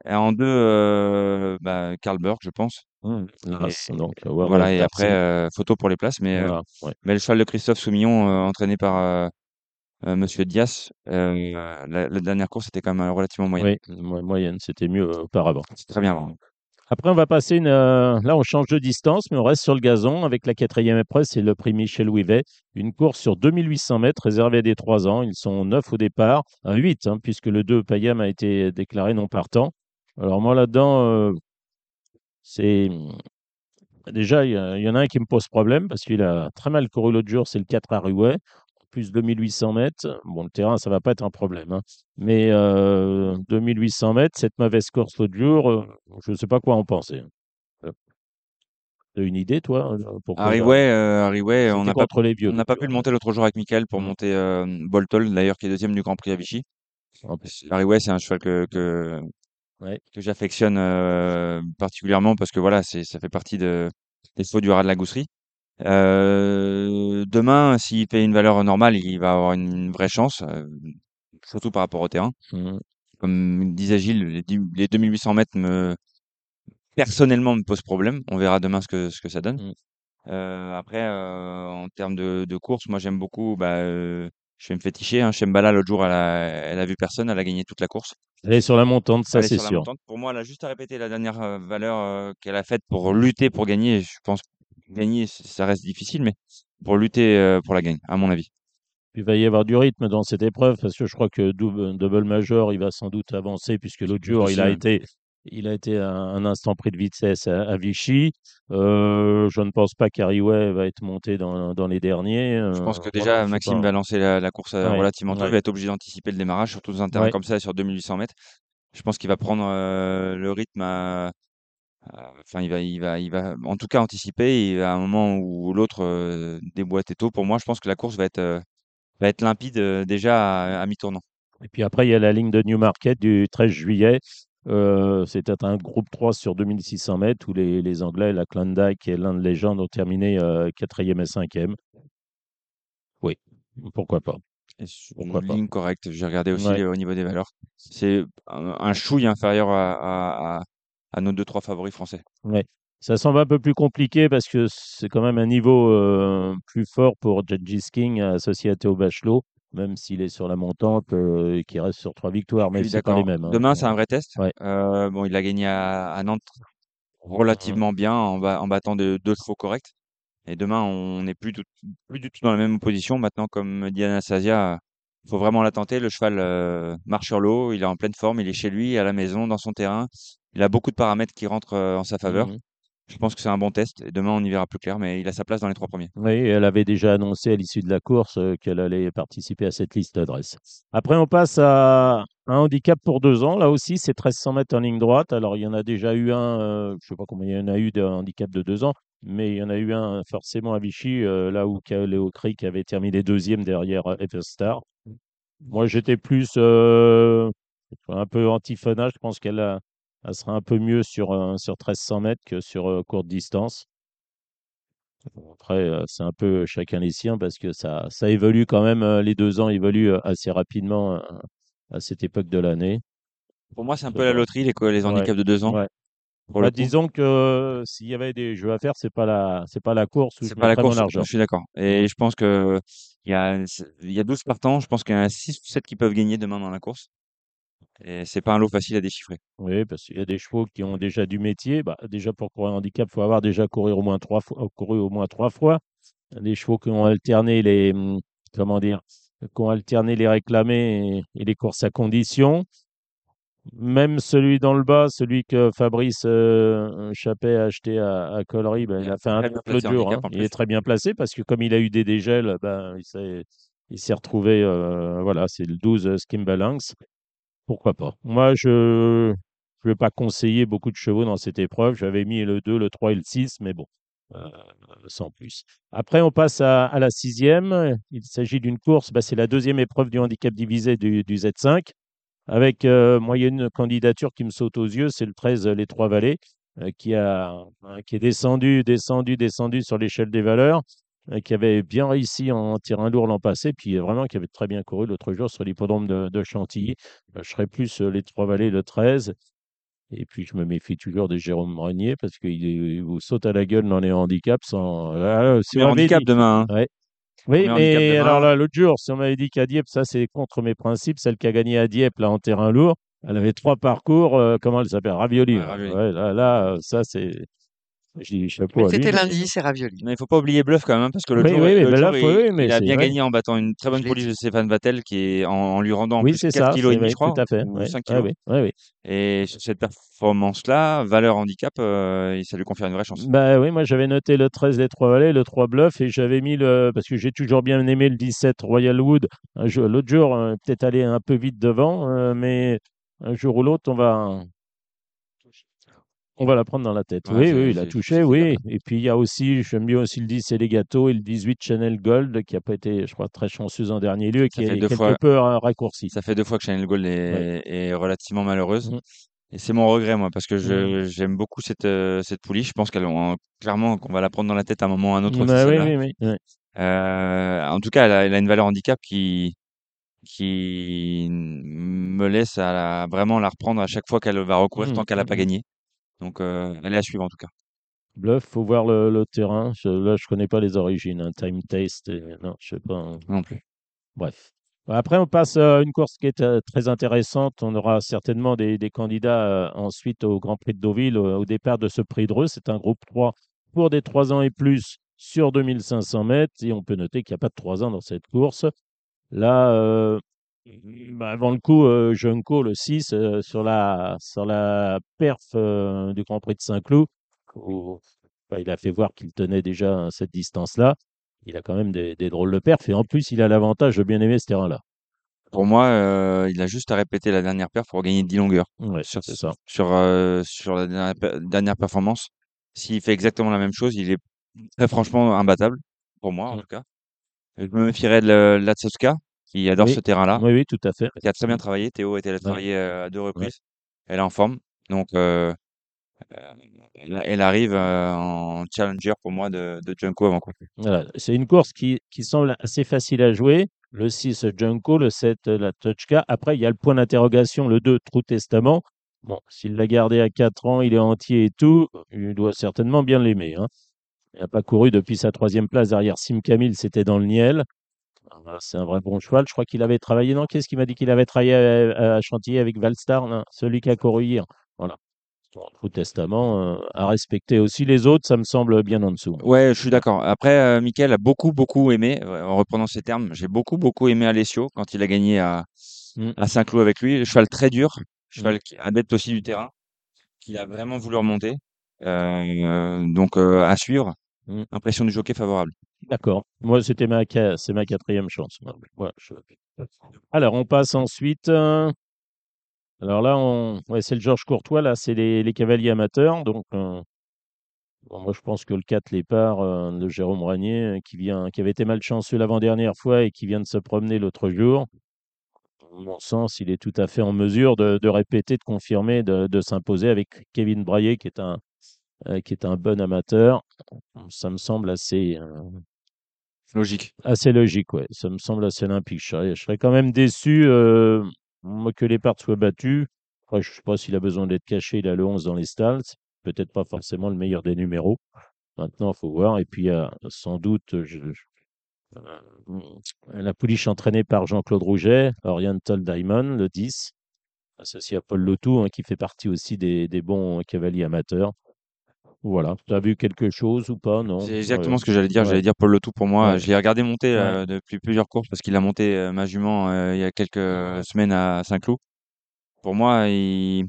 Et en deux, euh, bah, Karl Burke, je pense. Et, donc, World voilà, et après, euh, photo pour les places. Mais, euh, Voilà, ouais. mais le cheval de Christophe Soumillon, euh, entraîné par Monsieur Dias, la, la dernière course était quand même relativement moyenne. Oui, mo- moyenne, c'était mieux auparavant. C'est très bien. Après, on va passer une. euh, là, on change de distance, mais on reste sur le gazon avec la quatrième épreuve. C'est le prix Michel Ouivet. Une course sur 2800 mètres réservée à des 3 ans. Ils sont 9 au départ, un 8, hein, puisque le 2 Payam a été déclaré non partant. Alors, moi, là-dedans, euh, c'est. Déjà, il y, en a un qui me pose problème parce qu'il a très mal couru l'autre jour. C'est le 4 à Ruet. Plus 2800 mètres. Bon, le terrain, ça va pas être un problème. hein. Mais euh, 2800 mètres, cette mauvaise course l'autre jour, euh, je ne sais pas quoi en penser. Euh, T'as une idée, toi euh, Harry Way, Harry Way, on n'a pas, contre les vieux. on n'a pas pu le monter l'autre jour avec Michael pour Mm. monter Boltol, d'ailleurs, qui est deuxième du Grand Prix à Vichy. En plus. Harry Way, c'est un cheval que, que, Ouais. que j'affectionne particulièrement parce que voilà, c'est, ça fait partie de, des chevaux du rat de la gousserie. Euh, demain, s'il fait une valeur normale, il va avoir une, vraie chance, euh, surtout par rapport au terrain. Mm. Comme disait Gilles, les, dix- les 2800 mètres me, personnellement me posent problème. On verra demain ce que, ce que ça donne. Mm. Euh, après, en termes de, de course, moi j'aime beaucoup. Bah, je vais me féticher. Hein. Shembala, l'autre jour, elle a, elle a vu personne. Elle a gagné toute la course. Elle est sur la montante, ça Elle est c'est sur la sûr. montante. Pour moi, elle a juste à répéter la dernière valeur qu'elle a faite pour lutter pour gagner. Je pense gagner, ça reste difficile, mais pour lutter euh, pour la gagne, à mon avis. Il va y avoir du rythme dans cette épreuve parce que je crois que double, double major, il va sans doute avancer puisque l'autre jour, il a été, il a été un instant pris de vitesse à, à Vichy. Euh, je ne pense pas qu'Ariway va être monté dans, dans les derniers. Je pense Euh, que déjà, Maxime pas. va lancer la, la course euh, Ouais, relativement tôt. Il va être obligé d'anticiper le démarrage, surtout dans un terrain Ouais. comme ça, sur 2800 mètres. Je pense qu'il va prendre euh, le rythme à- Enfin, il va, il va, il va, en tout cas, anticiper. Et à un moment où l'autre euh, déboîte tôt, pour moi, je pense que la course va être, euh, va être limpide euh, déjà à, à mi-tournant. Et puis après, il y a la ligne de Newmarket du 13 juillet. C'était un groupe 3 sur 2600 mètres où les, les Anglais, la Klondike et l'Inde Légende ont terminé euh, quatrième et cinquième. Pourquoi pas? Et sur Pourquoi une pas? ligne correcte. J'ai regardé aussi Ouais. au niveau des valeurs. C'est un, un chouille inférieur à, à, à, à nos deux, trois favoris français. Ouais. Ça semble un peu plus compliqué parce que c'est quand même un niveau euh, plus fort pour Gengis King associé à Théo Bachelot, même s'il est sur la montante euh, et qu'il reste sur trois victoires, mais Oui, c'est pas les mêmes. hein. Demain, c'est un vrai test. Ouais. Euh, bon, il a gagné à, à Nantes relativement bien en, ba- en battant de, deux chevaux corrects. Et demain, on n'est plus, du- plus du tout dans la même position. Maintenant, comme dit Anastasia, il faut vraiment la tenter. Le cheval marche sur l'eau, il est en pleine forme, il est chez lui, à la maison, dans son terrain. Il a beaucoup de paramètres qui rentrent euh, en sa faveur. Mhm. Je pense que c'est un bon test. Et demain, on y verra plus clair, mais il a sa place dans les trois premiers. Oui, elle avait déjà annoncé à l'issue de la course euh, qu'elle allait participer à cette liste d'adresses. Après, on passe à un handicap pour deux ans. Là aussi, c'est 1300 mètres en ligne droite. Alors, il y en a déjà eu un, euh, je ne sais pas combien il y en a eu de handicap de deux ans, mais il y en a eu un forcément à Vichy, euh, là où Léo Cric avait terminé deuxième derrière Everstar. Moi, j'étais plus euh, un peu antiphonage. Je pense qu'elle a- elle sera un peu mieux sur, euh, sur 1300 mètres que sur euh, courte distance. Après, euh, c'est un peu chacun les siens parce que ça, ça évolue quand même. les deux ans évoluent assez rapidement à cette époque de l'année. Pour moi, c'est un peu la loterie, les, Ouais, handicaps de deux ans. ouais. Bah, disons que euh, s'il y avait des jeux à faire, c'est pas la, c'est pas la course C'est pas la course, je suis d'accord. Et je pense que il y a, il y a 12 partants, je pense qu'il y en a 6 ou 7 qui peuvent gagner demain dans la course. Et c'est pas un lot facile à déchiffrer. Oui, parce qu'il y a des chevaux qui ont déjà du métier. Bah, déjà pour courir un handicap, il faut avoir déjà couru au moins trois fois, couru au moins trois fois. Des chevaux qui ont alterné les, hum, comment dire, qui ont alterné les réclamés et, et les courses à condition. Même celui dans le bas, celui que Fabrice euh, Chappet a acheté à, à Collery, ben, Il a fait un en dur. hein. Il est très bien placé parce que comme il a eu des dégels, ben, il s'est, retrouvé. euh, voilà, c'est le 12 euh, Skimbalance. Pourquoi pas? Moi, je ne vais pas conseiller beaucoup de chevaux dans cette épreuve. J'avais mis le 2, le 3 et le 6, mais bon, euh, sans plus. Après, on passe à, la sixième. Il s'agit d'une course, bah, c'est la deuxième épreuve du handicap divisé du, du Z5, avec euh, une candidature qui me saute aux yeux, c'est le 13, euh, les Trois Vallées, euh, qui, est descendu, descendu, descendu sur l'échelle des valeurs, qui avait bien réussi en terrain lourd l'an passé, puis vraiment qui avait très bien couru l'autre jour sur l'hippodrome de, de Chantilly. Euh, je serais plus les Trois Vallées le 13. Et puis, je me méfie toujours de Jérôme Renier parce qu'il il vous saute à la gueule dans les handicaps. Sans... Ah, si on m'avait handicap dit- demain. hein. Ouais. Oui, mais alors là, l'autre jour, si on m'avait dit qu'à Dieppe, ça c'est contre mes principes, celle qui a gagné à Dieppe, là, en terrain lourd, elle avait trois parcours, euh, comment elle s'appelle? Ravioli. Là. Ouais, là, là, ça c'est. Je dis chapeau c'était lundi, c'est ravioli. Mais il faut pas oublier Bluff quand même, parce que Oui, jour, oui, il, oui, mais il a bien vrai. gagné en battant une très bonne police de Stéphane Vattel qui est en, en lui rendant plus c'est 4 ça. kg et c'est demi, vrai, je crois, Tout à fait. ou ouais, 5 ouais, kg. oui, ouais, oui. Et sur cette performance-là, valeur handicap, euh, ça lui confère une vraie chance. Bah oui, moi j'avais noté le 13 des Trois Vallées, le 3 Bluff, et j'avais mis le. Parce que j'ai toujours bien aimé le 17 Royal Wood. L'autre jour, euh, peut-être aller un peu vite devant, euh, mais un jour ou l'autre, on va. On va la prendre dans la tête. Oui, oui, il a touché, oui. Et puis il y a aussi, j'aime bien aussi le 10 et les gâteaux et le 18 Chanel Gold qui n'a pas été, je crois, très chanceuse en dernier lieu et qui fait est deux quelque fois- peu euh, raccourci. Ça fait deux fois que Chanel Gold est, Ouais. est relativement malheureuse. Mhm. Et c'est mon regret, moi, parce que je, j'aime beaucoup cette, euh, cette pouliche. Je pense qu'elle, clairement, qu'on va la prendre dans la tête à un moment ou à un autre. Ouais, oui, oui, oui. Euh, en tout cas, elle a, elle a une valeur handicap qui, qui me laisse à la- vraiment la reprendre à chaque fois qu'elle va recourir Mhm, tant qu'elle n'a pas gagné. Donc, est à suivre en tout cas. Bluff, faut voir le, le terrain. Je- là, je connais pas les origines. hein. Time Taste, et- non, je sais pas. hein. Non plus. Bref. Après, on passe à une course qui est euh, très intéressante. On aura certainement des, des candidats euh, ensuite au Grand Prix de Deauville au, au départ de ce prix de Dreux. C'est un groupe 3 pour des 3 ans et plus sur 2500 mètres. Et on peut noter qu'il n'y a pas de 3 ans dans cette course. Là, bah, avant le coup, euh, Junko, le 6, euh, sur, la, sur la perf euh, du Grand Prix de Saint-Cloud, où bah, il a fait voir qu'il tenait déjà à cette distance-là. Il a quand même des, des drôles de perfs. Et en plus, il a l'avantage de bien aimer ce terrain-là. Pour moi, euh, il a juste à répéter la dernière paire pour gagner 10 longueurs. Ouais, sur, c'est ça. sur, euh, sur la dernière, per- dernière performance. S'il fait exactement la même chose, il est très franchement imbattable, pour moi en Mm. tout cas. Je me méfierais de la- Latsowska, qui adore Oui. ce terrain-là, Oui, oui, tout à fait. qui a très bien travaillé. Théo a été là Ouais. travailler euh, à deux reprises. Elle est en forme. Donc, euh, Euh, elle, elle arrive euh, en challenger pour moi de, de Junko avant quoi. Voilà, c'est une course qui, qui semble assez facile à jouer. Le 6, Junko, le 7, la Touchka. Après, il y a le point d'interrogation, le 2, True Testament. Bon, s'il l'a gardé à 4 ans, il est entier et tout, il doit certainement bien l'aimer. Hein. Il n'a pas couru depuis sa troisième place derrière Sim Camille, c'était dans le Niel. Ah, C'est un vrai bon cheval. Je crois qu'il avait travaillé. Non, qu'est-ce qu'il m'a dit qu'il avait travaillé à, à Chantilly avec Valstar, non, celui qui a couru hier. Voilà. True Testament euh, à respecter aussi les autres, ça me semble bien en dessous. Ouais, je suis d'accord. Après, euh, Mickaël a beaucoup, beaucoup aimé, euh, en reprenant ces termes, j'ai beaucoup, beaucoup aimé Alessio quand il a gagné à, Mm. à Saint-Cloud avec lui. Le cheval très dur, cheval qui adepte aussi du terrain, qu'il a vraiment voulu remonter. Euh, donc, euh, à suivre. Mm. Impression du jockey favorable. D'accord. Moi, c'était ma, c'est ma quatrième chance. Alors, on passe ensuite. euh, Alors là, c'est le Georges Courtois. Là, c'est les, les cavaliers amateurs. Donc, euh, moi, je pense que le 4 Lépard euh, de Jérôme Ragnier, qui, vient, qui avait été malchanceux l'avant-dernière fois et qui vient de se promener l'autre jour, à mon sens, il est tout à fait en mesure de, de répéter, de confirmer, de, de s'imposer avec Kevin Braillet, qui est un, qui est un bon amateur. Ça me semble assez. Euh, Logique. assez logique, ouais. Ça me semble assez limpide. Je serais, quand même déçu euh, que les parts soient battues. Après, je ne sais pas s'il a besoin d'être caché. Il a le 11 dans les stalls. C'est peut-être pas forcément le meilleur des numéros. Maintenant, il faut voir. Et puis, a sans doute euh, la pouliche entraînée par Jean-Claude Rouget, Oriental Diamond, le 10, associé à Paul Lotou, qui fait partie aussi des bons cavaliers amateurs. Voilà. Tu as vu quelque chose ou pas? Non C'est exactement ce que j'allais dire. Ouais. J'allais dire Paul Le Tout pour moi. Ouais. Je l'ai regardé monter euh, depuis plusieurs courses parce qu'il a monté euh, ma jument euh, il y a quelques semaines à Saint-Cloud. Pour moi, il,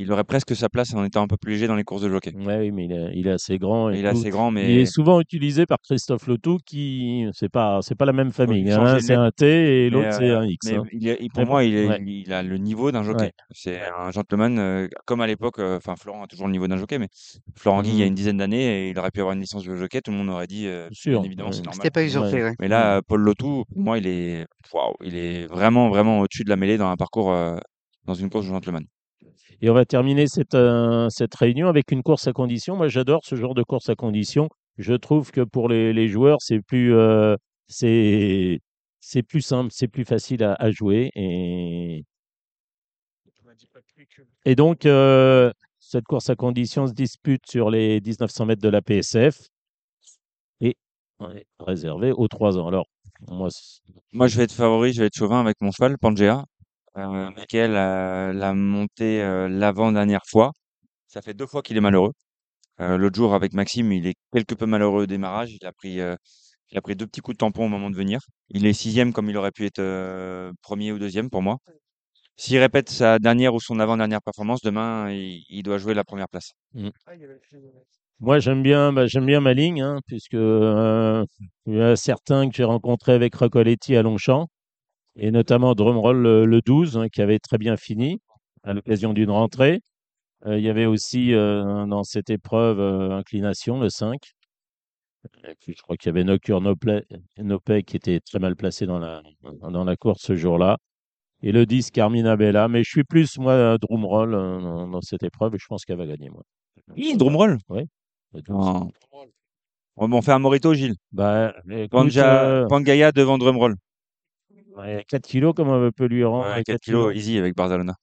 il aurait presque sa place en étant un peu plus léger dans les courses de jockey. Ouais, oui, mais il est, il est assez grand. Et Il est tout. assez grand, Il mais est souvent utilisé par Christophe Lotou, qui c'est pas c'est pas la même famille. Il un le c'est un T et l'autre c'est euh, un X. mais hein. il il- pour Mais moi, bon, il, est, ouais. il a le niveau d'un jockey. Ouais. C'est un gentleman, euh, comme à l'époque, euh, enfin Florent a toujours le niveau d'un jockey, mais Florent Guy, il y a Mhm. une dizaine d'années, et il aurait pu avoir une licence de jockey, tout le monde aurait dit, euh, Bien sûr, évidemment, c'est normal. C'était pas usurpé, Ouais. Mais là, Paul Lotou, pour moi, il est, waouh, il est vraiment, vraiment au-dessus de la mêlée dans un parcours, euh, dans une course de gentleman. Et on va terminer cette, euh, cette réunion avec une course à condition. Moi, j'adore ce genre de course à condition. Je trouve que pour les, les joueurs, c'est plus, euh, c'est, c'est plus simple, c'est plus facile à, à jouer. Et, et donc, euh, cette course à condition se dispute sur les 1900 mètres de la PSF et on est réservé aux 3 ans. Alors, moi, Moi, je vais être favori, je vais être chauvin avec mon cheval, Pangea. Euh, Michael l'a monté euh, l'avant-dernière fois. Ça fait deux fois qu'il est malheureux. Euh, l'autre jour, avec Maxime, il est quelque peu malheureux au démarrage. Il a pris, euh, il a pris deux petits coups de tampon au moment de venir. Il est sixième comme il aurait pu être euh, premier ou deuxième pour moi. S'il répète sa dernière ou son avant-dernière performance, demain, il, il doit jouer la première place. Moi, j'aime bien, bah, j'aime bien ma ligne, hein, puisque euh, il y a certains que j'ai rencontrés avec Recoletti à Longchamp, et notamment Drumroll le, le 12, hein, qui avait très bien fini à l'occasion d'une rentrée. Euh, il y avait aussi euh, dans cette épreuve euh, inclination, le 5. Et puis, je crois qu'il y avait Nocturne Nopé, qui était très mal placé dans la, dans la course ce jour-là. Et le 10, Carmina Bella. Mais je suis plus, moi, Drumroll dans, cette épreuve, et je pense qu'elle va gagner, moi. Hi, Drumroll Le 12. Non. Bon, bon, on fait un Morito, Gilles. Bah, écoute, Pangaya devant Drumroll. Ouais, 4 kilos, comment on peut lui rendre Ouais, avec 4 4 kilos, easy avec Barcelona.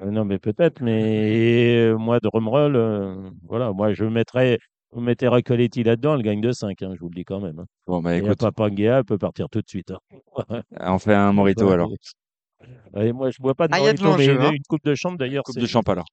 Euh, Non, mais peut-être, mais euh, moi, Drumroll, euh, voilà, moi, je mettrais, vous mettez Recoletti là-dedans, elle gagne de 5, hein, je vous le dis quand même. hein. Bon, bah Et écoute, Papangea, elle peut partir tout de suite. hein. on fait un Morito alors. Ouais, moi, je bois pas de Ah, il y a de Morito, mais l'enjeu, hein. une coupe de chambre, d'ailleurs, Coupe c'est... de champ alors.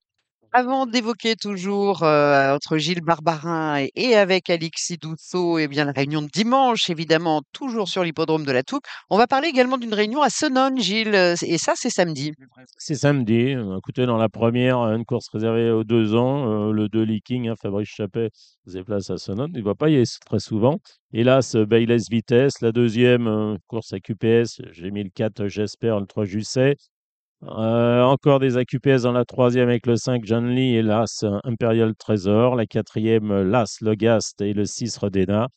Avant d'évoquer toujours entre Gilles Barbarin et, avec Alexis Dousseau, et bien la réunion de dimanche, évidemment, toujours sur l'hippodrome de la Touque, on va parler également d'une réunion à Sonone, Gilles, et ça, c'est samedi. C'est samedi. Écoutez, dans la première, euh, une course réservée aux deux ans, le 2 Leaking, hein, Fabrice Chappet se déplace à Sonone. Il ne va pas y aller très souvent. Hélas, Bayless Vitesse. La deuxième, course à QPS, j'ai mis le 4, j'espère, le 3 Jusset. Euh, encore des AQPS dans la troisième avec le 5 John Lee et l'As euh, Imperial Trésor. La quatrième, euh, l'As Logast et le 6 Redena.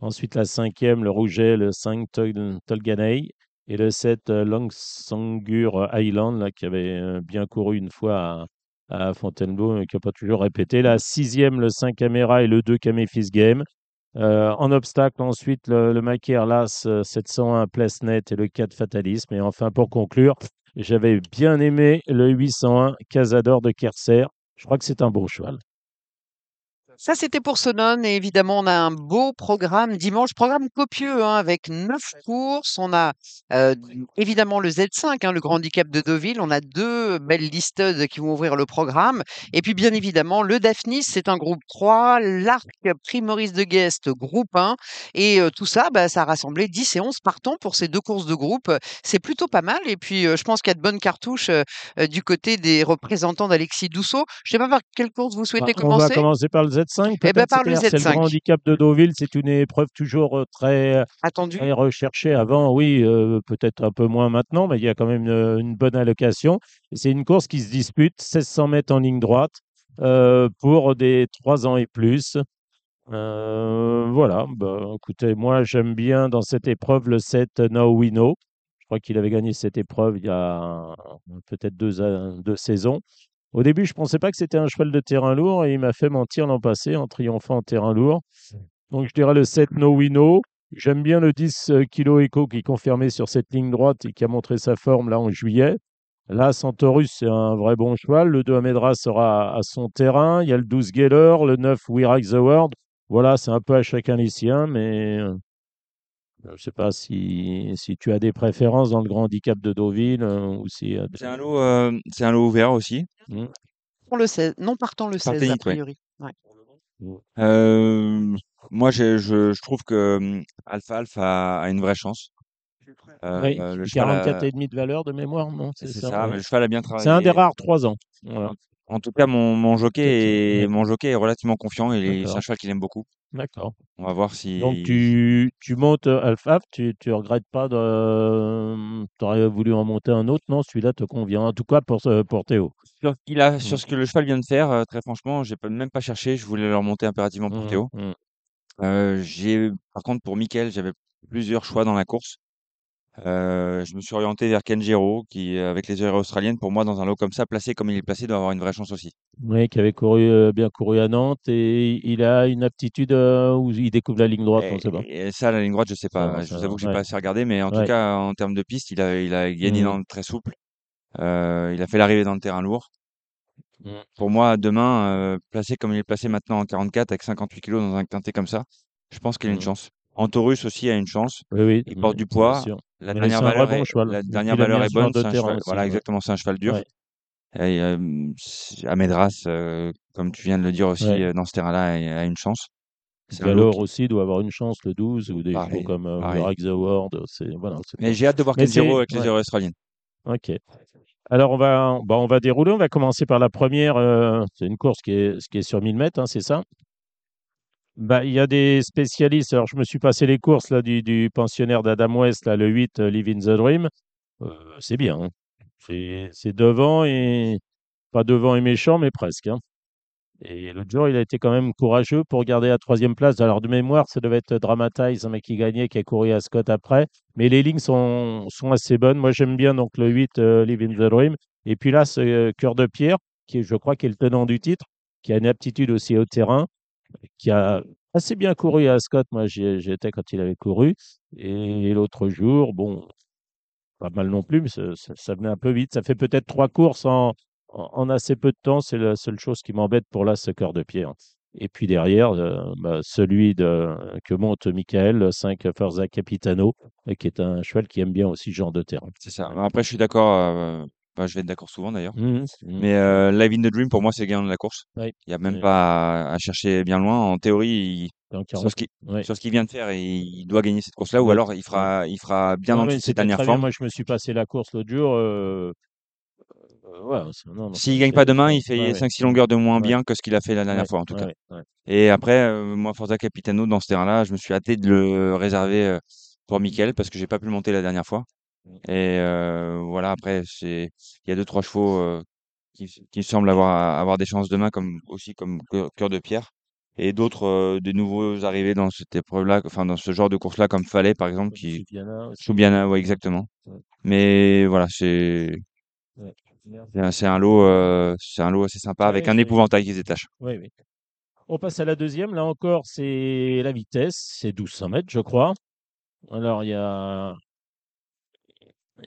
Ensuite, la cinquième, le Rouget, le 5 Tol- Tolganei. Et le 7 euh, Longsangur Island, là, qui avait bien couru une fois à Fontainebleau, qui n'a pas toujours répété. La sixième, le 5 caméra et le 2 Caméfis Game. En obstacle, ensuite, le, le Macaire Las 701 Plesnet et le 4 Fatalisme. Et enfin, pour conclure, j'avais bien aimé le 801 Casador de Kerser. Je crois que c'est un bon cheval. Ça, c'était pour Sonone et évidemment, on a un beau programme dimanche, programme copieux hein, avec neuf courses. On a euh, évidemment le Z5, hein, le grand handicap de Deauville. On a deux belles listed qui vont ouvrir le programme. Et puis, bien évidemment, le Daphnis, c'est un groupe 3, l'Arc Primoris de Guest, groupe 1. Et euh, tout ça, bah, ça a rassemblé 10 et 11 partants pour ces deux courses de groupe. C'est plutôt pas mal. Et puis, euh, je pense qu'il y a de bonnes cartouches euh, euh, du côté des représentants d'Alexis Dousseau. Je sais pas par quelle course vous souhaitez Bah, on va commencer. commencer par le Z5. Eh ben, par le C'est le Z5. grand handicap de Deauville. C'est une épreuve toujours euh, très, Attendu. très recherchée. Avant, oui, euh, peut-être un peu moins maintenant, mais il y a quand même une, une bonne allocation. C'est une course qui se dispute 1600 mètres en ligne droite euh, pour des 3 ans et plus. Euh, voilà, bah, écoutez, moi j'aime bien dans cette épreuve le 7 Now We Know. Je crois qu'il avait gagné cette épreuve il y a peut-être deux saisons. Au début, je ne pensais pas que c'était un cheval de terrain lourd et il m'a fait mentir l'an passé en triomphant en terrain lourd. Donc je dirais le 7 No We Know. J'aime bien le 10 euh, Kilo Echo qui confirmé sur cette ligne droite et qui a montré sa forme là en juillet. Là, Santorus, c'est un vrai bon cheval. Le 2 Amedra sera à son terrain. Il y a le 12 Geller, le 9 We Rock the World. Voilà, c'est un peu à chacun les siens, mais euh, je ne sais pas si, si tu as des préférences dans le grand handicap de Deauville euh, ou si. euh, C'est un lot, euh, c'est un lot ouvert aussi. Hmm. Pour le 16, non partant le 16 a ouais. priori. Ouais. Euh, moi, je, je, je trouve que hum, Alpha Alpha a, une vraie chance. Euh, Oui, euh, le cheval 44 a- et demi de valeur de mémoire, non? c'est C'est ça, ça, mais ouais. le cheval a bien C'est un des travaillé. rares 3 ans. Voilà. En tout cas, mon, mon jockey est, mon jockey est relativement confiant et il est- c'est un cheval qu'il aime beaucoup. D'accord. On va voir Donc si. tu, tu montes euh, Alpha, tu, tu regrettes pas de. Tu aurais voulu en monter un autre? Non, celui-là te convient. En tout cas pour, ce- pour Théo. Sur ce, qu'il a, sur Mm. ce que le cheval vient de faire, euh, très franchement, j'ai pas- même pas cherché. Je voulais le remonter impérativement pour Mm, Théo. mm. Euh, j'ai, par contre, pour Mickaël, j'avais plusieurs choix dans la course. Euh, je me suis orienté vers Kenjiro, qui, euh, avec les heures australiennes, pour moi, dans un lot comme ça, placé comme il est placé, doit avoir une vraie chance aussi. Oui, qui avait couru, euh, bien couru à Nantes et il a une aptitude euh, où il découvre la ligne droite, on ne sait pas. Et, et ça, la ligne droite, je sais Ça, pas. Je ça, vous avoue que j'ai ouais. pas assez regardé, mais en tout cas, en termes de piste, il a, il a gagné Mhm. dans le très souple. Il a fait l'arrivée dans le terrain lourd. Mm. Pour moi, demain, placé comme il est placé maintenant en 44 avec 58 kilos dans un quintet comme ça, je pense qu'il a une Mm. chance. Antorus aussi a une chance. Oui, oui, Il porte du poids. La Mais dernière valeur est, la dernière valeur est bonne. de C'est un terrain cheval, aussi, voilà, ouais. exactement, c'est un cheval dur. Ouais. Et, euh, Amedras, euh, comme tu viens de le dire aussi, Ouais. euh, dans ce terrain-là, a a une chance. Galore aussi doit avoir une chance, le 12, ou des chevaux pareil, comme euh, the voilà, c'est Mais j'ai hâte de voir c'est- avec les heures australiennes. Ok. Alors, on va, bah, on va dérouler. On va commencer par la première. euh, c'est une course qui est, qui est sur 1000 mètres, hein, c'est ça? Bah, il y a des spécialistes. Alors, je me suis passé les courses là, du, pensionnaire d'Adam West, là, le 8, euh, Live in the Dream. Euh, c'est bien. hein. C'est, devant et pas devant et méchant, mais presque. hein. Et l'autre jour, il a été quand même courageux pour garder la troisième place. Alors, de mémoire, ça devait être Dramatize, un mec qui gagnait, qui a couru à Scott après. Mais les lignes sont, sont assez bonnes. Moi, j'aime bien donc le 8, euh, the Dream. Et puis là, ce euh, Cœur de Pierre, qui je crois, qui est le tenant du titre, qui a une aptitude aussi au terrain, qui a assez bien couru à Scott. Moi, j'y étais quand il avait couru. Et l'autre jour, bon, pas mal non plus, mais ça, venait un peu vite. Ça fait peut-être trois courses en, assez peu de temps. C'est la seule chose qui m'embête pour là, ce cœur de pierre. Et puis derrière, euh, bah, celui de, que monte Michael, le 5 Forza Capitano, qui est un cheval qui aime bien aussi ce genre de terrain. C'est ça. Après, je suis d'accord. euh, enfin, je vais être d'accord souvent d'ailleurs. Mhm, mhm. Mais euh, Live in the Dream, pour moi, c'est le gagnant de la course. Oui. Il n'y a même Oui. pas à, à chercher bien loin. En théorie, il- sur, 40, ce qu'il vient de faire, il, doit gagner cette course-là. Ou alors, il fera, il fera bien Non, en mais dessous de ses c'était dernières très bien. formes. Moi, je me suis passé la course l'autre jour. euh, euh, ouais, S'il gagne pas demain, il fait ouais. 5-6 longueurs de moins bien que ce qu'il a fait la dernière fois, en tout cas. Et après, euh, moi, Forza Capitano, dans ce terrain-là, je me suis hâté de le réserver pour Mickaël parce que j'ai pas pu le monter la dernière fois. Et euh, voilà, après, c'est, il y a deux, trois chevaux qui, qui semblent avoir, avoir des chances demain, comme aussi comme Cœur Cœur de Pierre. Et d'autres, des nouveaux arrivés dans cette épreuve-là, enfin, dans ce genre de course-là, comme Fallet, par exemple, qui, Subiana aussi. Soubiana, ouais, exactement. Ouais. Mais voilà, c'est, Ouais. C'est un, c'est un lot, c'est un lot assez sympa avec Ouais, un épouvantail qui se détache. Oui, oui. On passe à la deuxième. Là encore, c'est la vitesse. C'est 1200 mètres, je crois. Alors, il y a,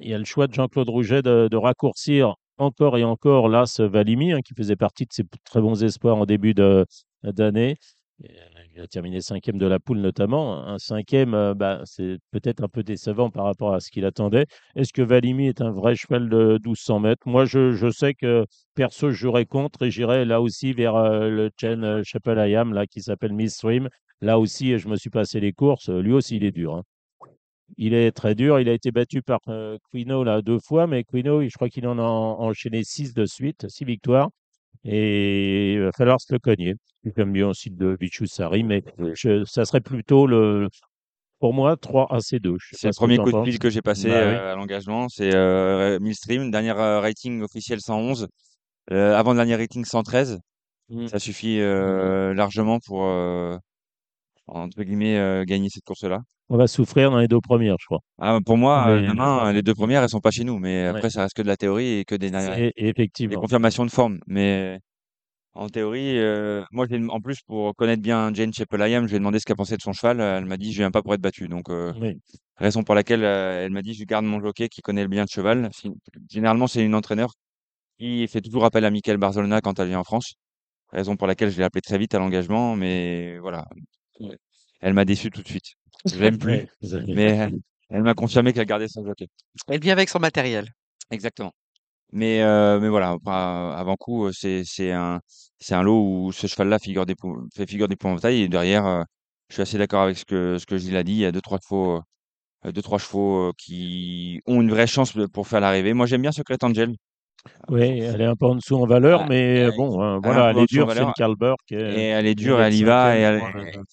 il y a le choix de Jean-Claude Rouget de, raccourcir encore et encore l'As Valimi, hein, qui faisait partie de ses très bons espoirs en début d'année. Il a terminé cinquième de la poule notamment. Un cinquième, euh, bah, c'est peut-être un peu décevant par rapport à ce qu'il attendait. Est-ce que Valimi est un vrai cheval de 1200 mètres? Moi, je, sais que perso, je jouerais contre et j'irais là aussi vers euh, le Chen euh, Chapel là, qui s'appelle Miss Stream. Là aussi, je me suis passé les courses. Lui aussi, il est dur. hein. Il est très dur. Il a été battu par euh, Quino là, deux fois, mais Quino, je crois qu'il en a en- enchaîné six de suite, six victoires. Et il va falloir se le cogner. J'aime bien aussi de Bichou Sari, mais je- ça serait plutôt le, pour moi, 3 à C2. Je sais C'est pas le premier coup de fil que j'ai passé Bah oui. euh, à l'engagement. C'est euh, Millstream, dernière euh, rating officiel 111, euh, avant-dernier rating 113. Mm. Ça suffit euh, largement pour, entre guillemets, euh, gagner cette course-là. On va souffrir dans les deux premières, je crois. Ah, pour moi, euh, demain, les deux premières, elles sont pas chez nous. Mais Ouais. après, ça reste que de la théorie et que des, C'est- des effectivement. confirmations de forme. Mais en théorie, euh, moi, en plus, pour connaître bien Jane Chapel-Ayam, je lui ai demandé ce qu'elle pensait de son cheval. Elle m'a dit, je viens pas pour être battu. Donc, euh, Oui. raison pour laquelle euh, elle m'a dit, je garde mon jockey qui connaît bien le cheval. Généralement, c'est une entraîneur qui fait toujours appel à Michael Barzolona quand elle vient en France. Raison pour laquelle je l'ai appelé très vite à l'engagement. Mais voilà, elle m'a déçu tout de suite. Je l'aime plus, mais elle, elle m'a confirmé qu'elle gardait son jockey. Elle vient avec son matériel. Exactement. Mais, euh, mais voilà, pas- avant coup, euh, c'est, c'est un, c'est un lot où ce cheval-là figure fait figure d'épouvantail. Et derrière, euh, je suis assez d'accord avec ce que, ce que Gilles a dit. Il y a deux, trois chevaux, euh, deux, trois chevaux euh, qui ont une vraie chance de- pour faire l'arrivée. Moi, j'aime bien Secret Angel. Oui, elle est un peu en dessous en valeur, Ah, mais elle- bon, hein, voilà, peu elle est dure, c'est Karl Burke. Et euh, elle est dure, elle y va. Et elle,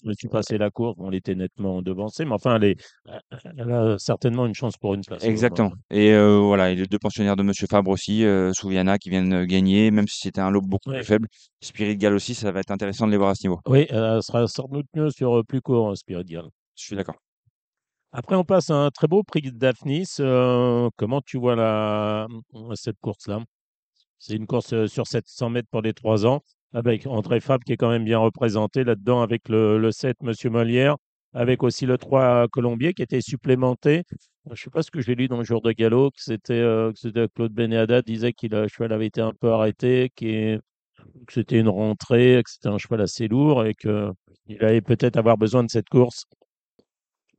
je me suis passé la course, on était nettement devancé, mais enfin, elle, est- elle a certainement une chance pour une place. Exactement. Et euh, voilà, et les deux pensionnaires de Monsieur Fabre aussi, euh, Souviana, qui viennent euh, gagner, même si c'était un lot beaucoup Ouais. plus faible. Spirit Gal aussi, ça va être intéressant de les voir à ce niveau. Oui, elle sera sans doute mieux sur euh, plus court, hein, Spirit Girl. Je suis d'accord. Après, on passe à un très beau prix Daphnis. Euh, comment tu vois la, cette course-là? C'est une course euh, sur 700 mètres pour les 3 ans, avec André Fab qui est quand même bien représenté là-dedans, avec le, le 7 Monsieur Molière, avec aussi le 3 Colombier qui était supplémenté. Je ne sais pas ce que j'ai lu dans le jour de galop, que c'était euh, Claude Benéada disait que le cheval avait été un peu arrêté, que c'était une rentrée, que c'était un cheval assez lourd et qu'il allait peut-être avoir besoin de cette course.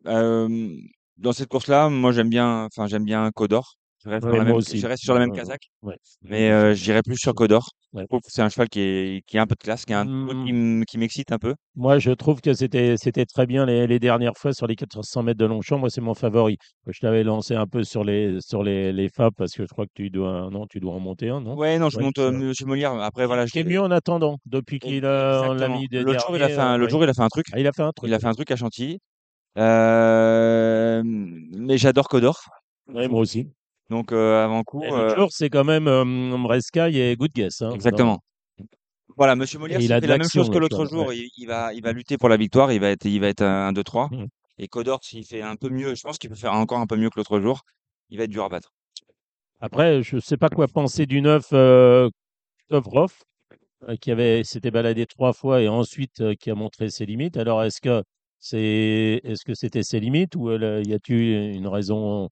Euh, dans cette course-là, moi j'aime bien, enfin j'aime bien Codor. Je reste, la même, je sur la même Ouais, casaque, ouais. mais euh, je dirais plus sur Codor. Ouais. Je c'est un cheval qui, est, qui a un peu de classe, qui, a un truc qui, m'excite un peu. Moi, je trouve que c'était c'était très bien les, les dernières fois sur les 400 mètres de Longchamp. Moi, c'est mon favori. Je t'avais lancé un peu sur les sur les, les FAB parce que je crois que tu dois non, tu dois en monter un, non? Ouais, non, je monte euh. Monsieur Molière. Après, voilà, je Qui est mieux en attendant depuis qu'il l'a mis des L'autre jour, il a fait un, jour, il a fait un truc. Ah, il a fait un truc. Il a fait un truc à Chantilly. Mais j'adore Codor. Ouais, moi aussi. Donc, avant coup. C'est quand même Mreskai et Good Guess. hein, Exactement. Voilà, Monsieur Molière, il a fait la même chose que l'autre jour, ouais. il, il va, il va lutter pour la victoire, il va être, il va être un 2-3. Mm. Et Codor, s'il fait un peu mieux, je pense qu'il peut faire encore un peu mieux que l'autre jour, il va être dur à battre. Après, je ne sais pas quoi penser du neuf euh, Kovrov, euh, qui avait s'était baladé trois fois et ensuite euh, qui a montré ses limites. Alors, est-ce que c'est est-ce que c'était ses limites ou euh, y a-t-il une raison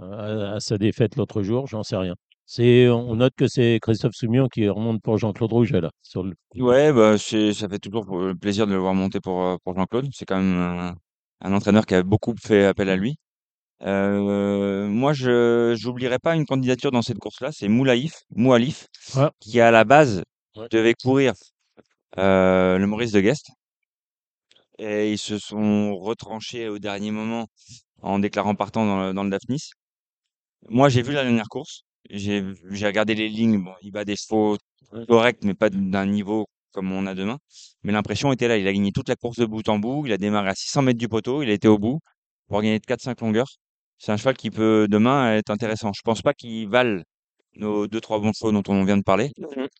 à, à sa défaite l'autre jour? J'en sais rien. C'est on note que c'est Christophe Soumion qui remonte pour Jean-Claude Rouget là. Sur le... Ouais, bah, c'est, ça fait toujours euh, plaisir de le voir monter pour, euh, pour Jean-Claude. C'est quand même un, un entraîneur qui a beaucoup fait appel à lui. Euh, moi, je j'oublierai pas une candidature dans cette course-là, c'est Moulaïf, Moualif, qui à la base Ouais. devait courir euh, le Maurice de Guest. Et ils se sont retranchés au dernier moment en déclarant partant dans le, dans le Daphnis. Moi, j'ai vu la dernière course. J'ai j'ai regardé les lignes. Bon, il bat des chevaux corrects, mais pas d'un niveau comme on a demain. Mais l'impression était là. Il a gagné toute la course de bout en bout. Il a démarré à 600 mètres du poteau. Il a été au bout pour gagner de 4-5 longueurs. C'est un cheval qui peut demain être intéressant. Je pense pas qu'il vale nos deux trois bons chevaux dont on vient de parler,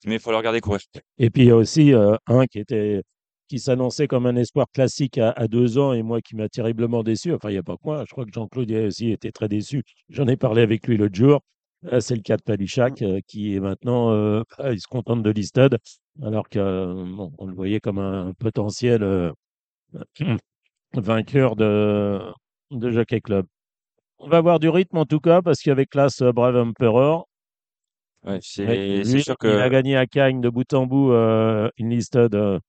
mais il faut le regarder courir. Et puis il y a aussi euh, un qui était qui s'annonçait comme un espoir classique à, à deux ans et moi qui m'a terriblement déçu. Enfin, il n'y a pas que moi. Je crois que Jean-Claude aussi été très déçu. J'en ai parlé avec lui l'autre jour. Là, c'est le cas de Palichak euh, qui est maintenant, euh, il se contente de l'Istad, alors qu'on on le voyait comme un potentiel euh, vainqueur de, de Jockey Club. On va avoir du rythme en tout cas, parce qu'avec l'As Brave Emperor, Ouais, c'est sûr il a gagné à Cagnes de bout en bout euh, une Listed euh,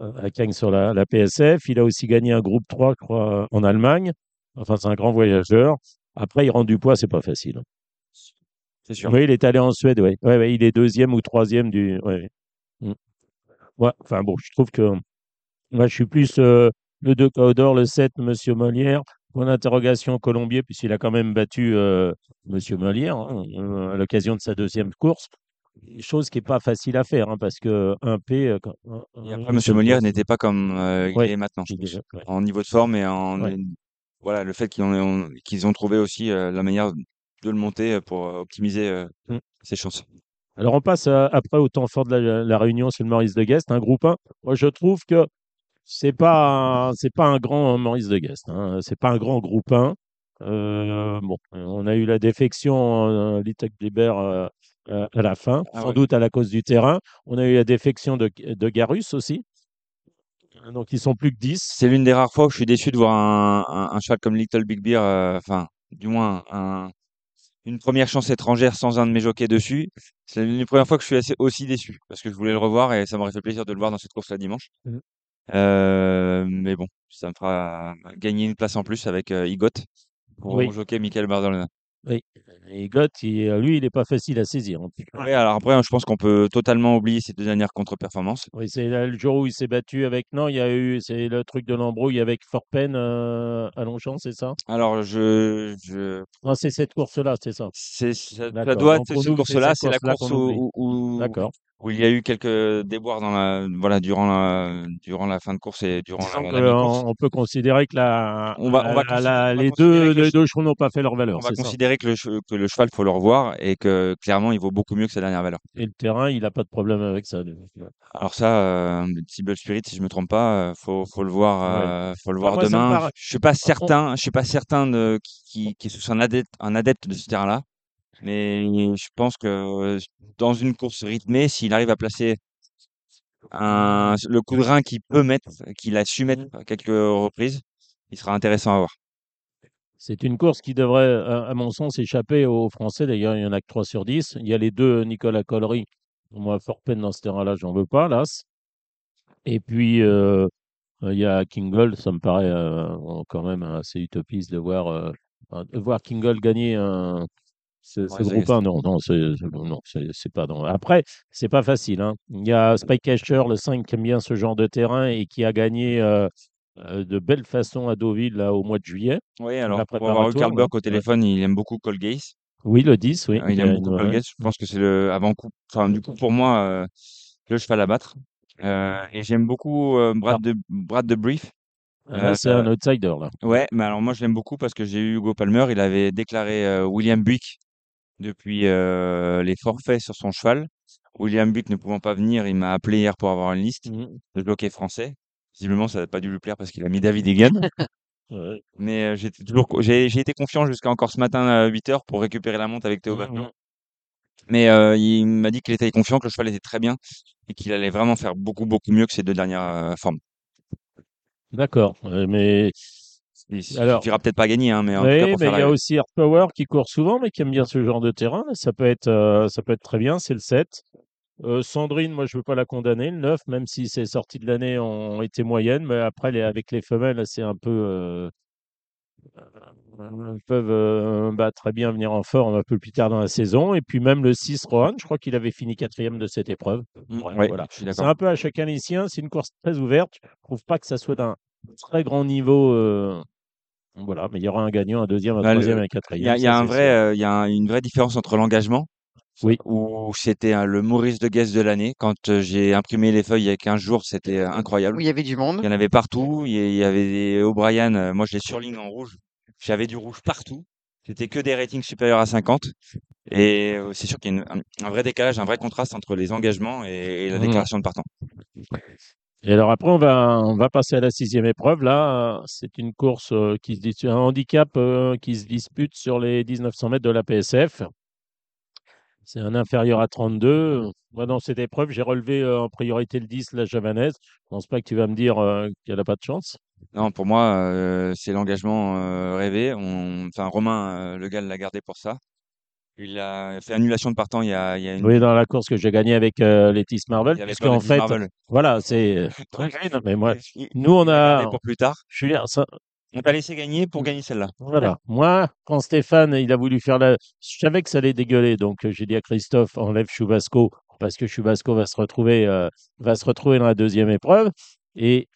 à Cagnes sur la, la PSF. Il a aussi gagné un groupe 3, je crois, en Allemagne. Enfin, c'est un grand voyageur. Après, il rend du poids, c'est pas facile. c'est sûr. Oui, il est allé en Suède, oui. Ouais, ouais, il est deuxième ou troisième du. Ouais. Mm. Ouais, enfin bon, je trouve que moi, je suis plus euh, le 2 Caudor, le 7, Monsieur Molière. Point d'interrogation Colombier, puisqu'il a quand même battu euh, Monsieur Molière hein, à l'occasion de sa deuxième course. Chose qui n'est pas facile à faire, hein, parce que un P. euh, quand- Et après, seule Molière n'était pas comme euh, il Ouais, est maintenant, ouais. En niveau de forme et en Ouais. voilà le fait qu'ils ont, qu'ils ont trouvé aussi euh, la manière de le monter pour optimiser euh, Mm. ses chances. Alors, on passe à- après au temps fort de la, la Réunion, c'est le Maurice de Guest, un groupe 1. Moi, je trouve que c'est pas c'est pas un grand Maurice de Guest. Hein. C'est pas un grand groupe 1. Euh, bon, on a eu la défection euh, Little Liber euh, à la fin, Ah sans doute à la cause du terrain. On a eu la défection de, de Garus aussi. Donc, ils sont plus que 10. C'est l'une des rares fois où je suis déçu de voir un, un, un cheval comme Little Big Beer, euh, enfin, du moins, un, une première chance étrangère sans un de mes jockeys dessus. C'est l'une des premières fois que je suis assez, aussi déçu parce que je voulais le revoir et ça m'aurait fait plaisir de le voir dans cette course-là dimanche. Mhm. Euh, mais bon, ça me fera gagner une place en plus avec Igot pour Oui. mon jockey Michael Bardolina. Oui. Et Gott, il- lui, il n'est pas facile à saisir. hein. Oui, alors après, je pense qu'on peut totalement oublier ces deux dernières contre-performances. Oui, c'est là, le jour où il s'est battu avec. Non, il y a eu. C'est le truc de l'embrouille avec Forpen euh, à Longchamp, c'est ça? Alors, je, je, Non, c'est cette course-là, c'est ça. c'est, ça, ça D'accord. doit Donc, être pour cette nous, c'est course-là, cette c'est la course-là course où, où, D'accord. Où il y a eu quelques déboires dans la, voilà, durant la, durant la fin de course et durant la, qu'on on peut considérer que la, On va- on va la- on va les deux, les deux chevaux n'ont pas fait leur On valeur, va c'est ça. considérer que le, que le cheval, faut le revoir et que clairement, il vaut beaucoup mieux que sa dernière valeur. Et le terrain, il n'a pas de problème avec ça. Alors ça, euh, Tibble Spirit, si je me trompe pas, euh, faut, faut le voir, euh, faut le Bah, voir demain. Je suis pas certain, je suis pas certain de qui, qui soit un adepte, un adepte de ce terrain-là, mais je pense que euh, dans une course rythmée, s'il arrive à placer le coup de rein qu'il peut mettre, qu'il a su mettre à quelques reprises, il sera intéressant à voir. C'est une course qui devrait, à, mon sens, échapper aux Français. D'ailleurs, il n'y en a que 3 sur 10. Il y a les deux Nicolas Collery. Moi, fort peine dans ce terrain-là, j'en veux pas, l'As. Et puis, euh, il y a Kingold. Ça me paraît euh, quand même assez utopiste de voir, euh, gagner un, ce, ce Ouais, groupe 1. Non, non, c'est pas. Non. Après, c'est pas facile. hein. Il y a Spike Casher, le 5, qui aime bien ce genre de terrain et qui a gagné euh, euh, de belle façon à Deauville là, au mois de juillet. Oui, alors pour avoir eu ouais. Burke au Ouais. téléphone, il aime beaucoup Colgate. Oui, le 10, oui. Euh, il aime beaucoup une- Colgate. Je pense que c'est le avant-coup, enfin du coup pour moi euh, le cheval à battre. Euh, et j'aime beaucoup euh, Brad de Brad de Brief. Là, c'est un outsider là. Ouais, mais alors moi je l'aime beaucoup parce que j'ai eu Hugo Palmer, il avait déclaré euh, William Buick depuis euh, les forfaits sur son cheval. William Buick ne pouvant pas venir, il m'a appelé hier pour avoir une liste Mhm. de jockey français. Visiblement, ça n'a pas dû lui plaire parce qu'il a mis David Egan. Ouais. Mais euh, j'étais toujours, co- j'ai, j'ai été confiant jusqu'à encore ce matin à 8h pour récupérer la monte avec Théo Mhm. Mais euh, il m'a dit qu'il était confiant, que le cheval était très bien et qu'il allait vraiment faire beaucoup, beaucoup mieux que ses deux dernières euh, formes. D'accord. Euh, mais Il suffira peut-être pas gagner, hein, mais en tout oui, cas pour mais faire il y a aussi Power qui court souvent, mais qui aime bien ce genre de terrain. Ça peut être, euh, ça peut être très bien. C'est le 7. Euh, Sandrine, moi, je veux pas la condamner. Le 9, même si ses sorties de l'année ont été moyennes, mais après, les, avec les femelles, c'est un peu. euh, euh, peuvent bah, très bien venir en forme un peu plus tard dans la saison. Et puis même le 6, Rohan, je crois qu'il avait fini quatrième de cette épreuve. Mm, Ouais, ouais, voilà. C'est un peu à chacun les siens. C'est une course très ouverte. Je trouve pas que ça soit d'un très grand niveau. Euh, Voilà, mais il y aura un gagnant, un deuxième, un Bah, le- troisième et un Il quatrième. y a, il y ça, a un c'est vrai, sûr. euh, il y a un- une vraie différence entre l'engagement, Oui. où c'était euh, le Maurice de Guest de l'année. Quand euh, j'ai imprimé les feuilles il y a 15 jours, c'était euh, incroyable. Il y avait du monde. Il y en avait partout. Il y il y avait des O'Brien. euh, Moi, je les surligne en rouge. J'avais du rouge partout. C'était que des ratings supérieurs à 50. Et euh, c'est sûr qu'il y a une- un, un vrai décalage, un vrai contraste entre les engagements et, et la Mhm. déclaration de partant. Et alors après, on va, on va passer à la sixième épreuve. Là, c'est une course euh, qui se dispute, un handicap euh, qui se dispute sur les 1900 mètres de la PSF. C'est un inférieur à 32. Moi, dans cette épreuve, j'ai relevé euh, en priorité le 10, la javanaise. Je pense pas que tu vas me dire qu'elle n'a pas de chance. Non, pour moi, c'est l'engagement rêvé. Enfin, Romain, euh, le gars l'a gardé pour ça. Il a fait annulation de partant il y a, il y a une. Oui, dans la course que j'ai gagnée avec euh, Letis Marvel, il avait puisque peur de en Miss fait, Marvel. voilà, c'est. euh, non, mais moi, nous, on a. pour plus tard. Je ça- On t'a laissé gagner pour gagner celle-là. Voilà. Moi, quand Stéphane, il a voulu faire la. Je savais que ça allait dégueuler. Donc, euh, j'ai dit à Christophe, enlève Chubasco, parce que Chubasco va se retrouver, euh, va se retrouver dans la deuxième épreuve. Et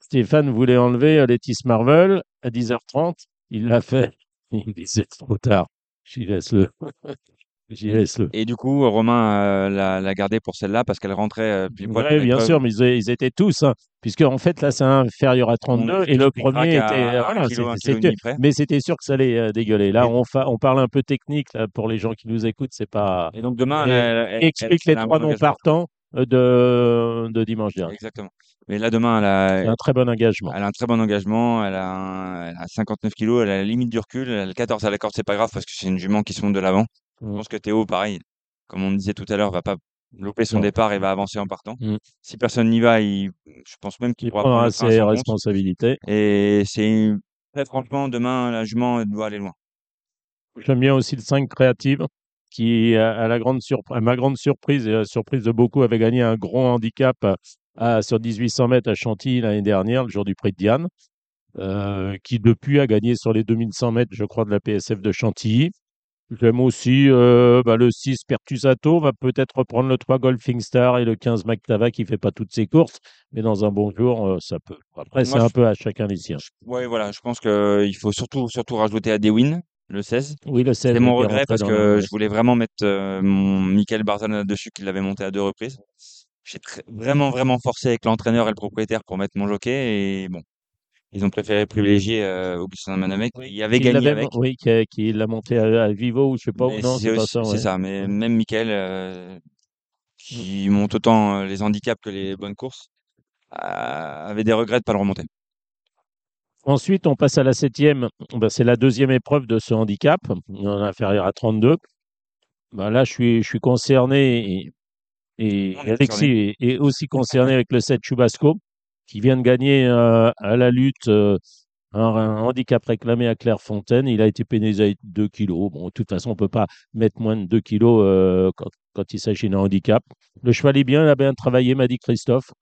Stéphane voulait enlever Letis Marvel à 10h30. Il l'a fait. Il dit, c'est trop tard. J'y laisse le. J'y laisse le. Et du coup, Romain euh, l'a l'a gardé pour celle-là parce qu'elle rentrait euh, Oui, bien sûr, mais ils, ils étaient tous, hein, puisque en fait là c'est inférieur à 32 et le premier était, voilà, kilo, c'était- c'était- près. mais c'était sûr que ça allait euh, dégueuler. Là, Et- on, fa- on parle un peu technique là, pour les gens qui nous écoutent, c'est pas. Et donc demain, elle, elle- Explique les trois non partants euh, de, de dimanche dernier. Exactement. Mais là, demain, elle a, un très bon engagement. elle a un très bon engagement. Elle a, un- elle a 59 kilos. Elle a la limite du recul. Elle a le 14 à la corde. C'est pas grave parce que c'est une jument qui se monte de l'avant. Je Mm. pense que Théo, pareil, comme on disait tout à l'heure, va pas louper son Non. départ et va avancer en partant. Mm. Si personne n'y va, il, je pense même qu'il Il pourra prendre ses responsabilités. Et c'est très franchement, demain, la jument doit aller loin. J'aime bien aussi le 5 créative qui, à, à la grande surprise, à ma grande surprise et à la surprise de beaucoup, avait gagné un grand handicap à- à- sur 1800 mètres à Chantilly l'année dernière, le jour du prix de Diane, euh, qui depuis a gagné sur les 2100 mètres, je crois, de la PSF de Chantilly. J'aime aussi euh, bah, le 6 Pertusato, va peut-être reprendre le 3 Golfing Star et le 15 Mactava qui fait pas toutes ses courses, mais dans un bon jour, euh, ça peut. Après, c'est un je- peu à chacun les siens. Ouais, voilà, je pense qu'il faut surtout, surtout rajouter à Dewin, le 16. Oui, le 16 C'est mon regret parce que je voulais vraiment mettre mon Michael Barzana là-dessus, qu'il l'avait monté à deux reprises. J'ai vraiment, vraiment forcé avec l'entraîneur et le propriétaire pour mettre mon jockey et bon, ils ont préféré privilégier euh, Augustin Manamec. Oui, Il avait qui gagné l'avait- avec. Oui, qui, a- qui l'a monté à, à Vivo ou je sais pas où. mais Non, c'est c'est pas aussi- ça. c'est ouais. ça, mais même Michael, euh, qui monte autant euh, les handicaps que les bonnes courses, avait des regrets de pas le remonter. Ensuite, on passe à la septième. Ben, c'est la deuxième épreuve de ce handicap, en inférieur à 32. Ben, là, je suis, je suis concerné et, et On Alexis est, est aussi concerné avec le 7 Chubasco, qui vient de gagner euh, à la lutte euh, un, un handicap réclamé à Clairefontaine. Il a été pénalisé avec 2 kilos. Bon, de toute façon, on ne peut pas mettre moins de 2 kilos euh, quand, quand il s'agit d'un handicap. Le cheval est bien, il a bien travaillé, m'a dit Christophe.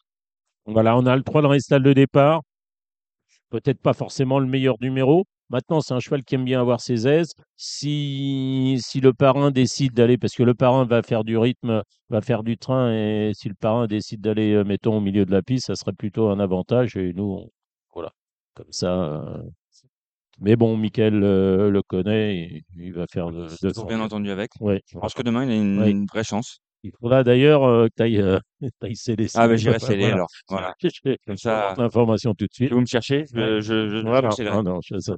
Voilà, on a le 3 dans les stalles de départ. Peut-être pas forcément le meilleur numéro. Maintenant, c'est un cheval qui aime bien avoir ses aises. Si, si le parrain décide d'aller, parce que le parrain va faire du rythme, va faire du train, et si le parrain décide d'aller, euh, mettons, au milieu de la piste, ça serait plutôt un avantage. Et nous, on- voilà, comme ça. euh. Mais bon, Michael euh, le connaît, et il va faire de Toujours bien entendu avec. Ouais. Je pense que demain, il a une vraie chance. Il faudra d'ailleurs euh, que tu ailles, Ah, ben, j'irai sceller voilà. alors. Voilà. Comme ça, l'information tout de suite. si vous me cherchez, je, je, je, Voilà. Ah non, je sais.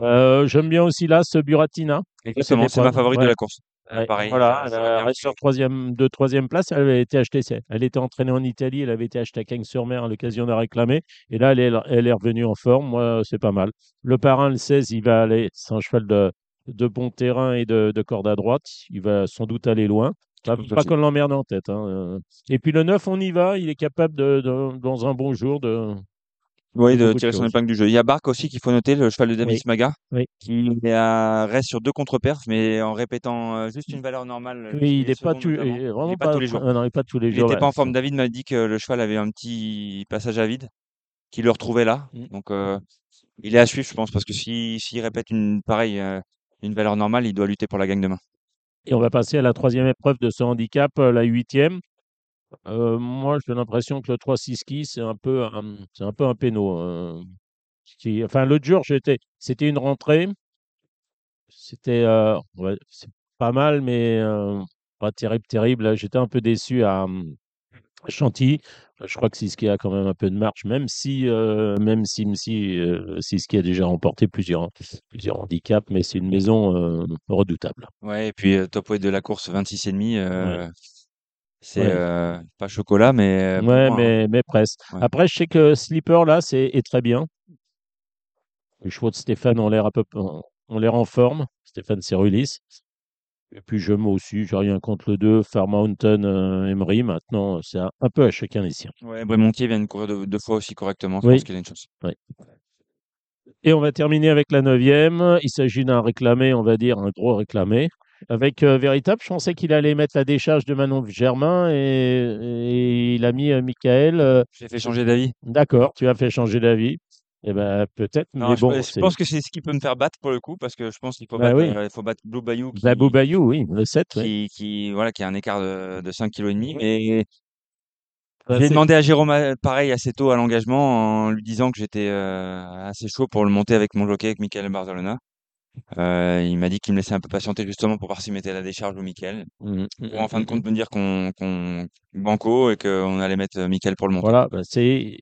Euh, J'aime bien aussi là ce Buratina. Exactement, c'est ma favorite de Ouais. la course. Ouais, pareil. Voilà, elle reste sur troisième, de troisième place. Elle avait été achetée. Elle était entraînée en Italie. Elle avait été achetée à Cagnes-sur-Mer à l'occasion de la réclamer. Et là, elle est, elle est revenue en forme. Moi, c'est pas mal. Le parrain, le 16, il va aller. C'est un cheval de, de bon terrain et de, de corde à droite. Il va sans doute aller loin. Pas, pas qu'on l'emmerde en tête. hein, euh. Et puis le 9, on y va. Il est capable, de, de- dans un bon jour, de. Oui, de tirer son épingle du jeu. Il y a Bark aussi qu'il faut noter, le cheval de Davis Oui. Maga, Oui. qui reste sur deux contre-perfs, mais en répétant euh, juste une valeur normale. Oui, il n'est pas, tous les jours. non, il est pas tous les Il jours. n'était pas en forme. David m'a dit que le cheval avait un petit passage à vide, qu'il le retrouvait là. Mm. Donc, euh, il est à suivre, je pense, parce que si- s'il répète une pareille, une valeur normale, il doit lutter pour la gagne demain. Et on va passer à la troisième épreuve de ce handicap, euh, la huitième. Euh, moi, j'ai l'impression que le 3-6 ski, c'est un peu un, un peu un péno. euh, enfin, l'autre jour, c'était une rentrée. C'était euh, pas mal, mais euh, pas terrible, terrible. J'étais un peu déçu à, Chantilly. Je crois que Siski a quand même un peu de marche, même si, euh, même si, si euh, Siski a déjà remporté plusieurs, plusieurs handicaps, mais c'est une maison euh, redoutable. Ouais, et puis euh, top weight de la course, 26,5. Euh, C'est Ouais. euh, pas chocolat, mais. Ouais, moi, hein. mais, mais presque. Ouais. Après, je sais que Slipper, là, c'est est très bien. Les chevaux de Stéphane ont l'air peu ont l'air en forme. Stéphane Cerulis. Et puis j'aime aussi, j'ai rien contre le 2, Fairmountain euh, Emery. Maintenant, c'est un, un peu à chacun les siens. Ouais, Brémontier vient de courir deux, deux fois aussi correctement. Je Oui. pense qu'il a une chance. Et on va terminer avec la neuvième. Il s'agit d'un réclamé, on va dire, un gros réclamé. Avec euh, Véritable, je pensais qu'il allait mettre la décharge de Manon Germain et, et il a mis euh, Michael. euh, J'ai fait changer d'avis. D'accord, tu as fait changer d'avis. Eh ben peut-être, mais je, bon, je pense que c'est ce qui peut me faire battre pour le coup, parce que je pense qu'il faut, Bah battre, oui. il faut battre Blue Bayou qui, Babou Bayou, oui, le 7. oui. qui, qui, voilà, qui a un écart de, de 5 kg. Mais Bah, j'ai demandé à Jérôme pareil assez tôt à l'engagement en lui disant que j'étais euh, assez chaud pour le monter avec mon jockey, avec Michael Barzalona. Euh, il m'a dit qu'il me laissait un peu patienter justement pour voir s'il mettait la décharge ou Michael. Mm, Pour en mm, fin de mm, compte me dire qu'on qu'on banco et qu'on allait mettre euh, Michael pour le monter. Voilà, bah, c'est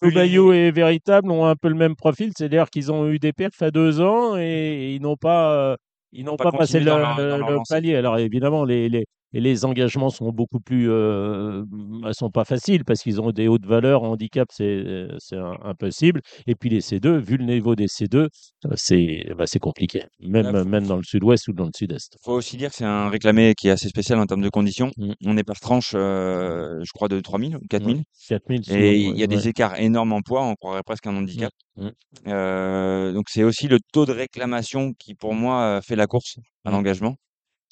Blue Bayou et Véritable ont un peu le même profil, c'est-à-dire qu'ils ont eu des perfs à deux ans et ils n'ont pas, euh, ils n'ont pas pas, passé le, dans leur- dans leur le lancée. palier. Alors évidemment, les, les, et les engagements sont beaucoup plus, euh, elles sont pas faciles parce qu'ils ont des hautes valeurs, handicap, c'est c'est un- impossible. Et puis les C2, vu le niveau des C2, euh, c'est bah, c'est compliqué, même Là, même dans le sud-ouest ou dans le sud-est. faut aussi dire que c'est un réclamé qui est assez spécial en termes de conditions. Mm. On est par tranche, euh, je crois, de 3000 ou 4000. 4000 souvent, Et il y ouais, a des écarts énormes en poids, on croirait presque un handicap. Mm. Euh, donc c'est aussi le taux de réclamation qui, pour moi, euh, fait la course à l'engagement.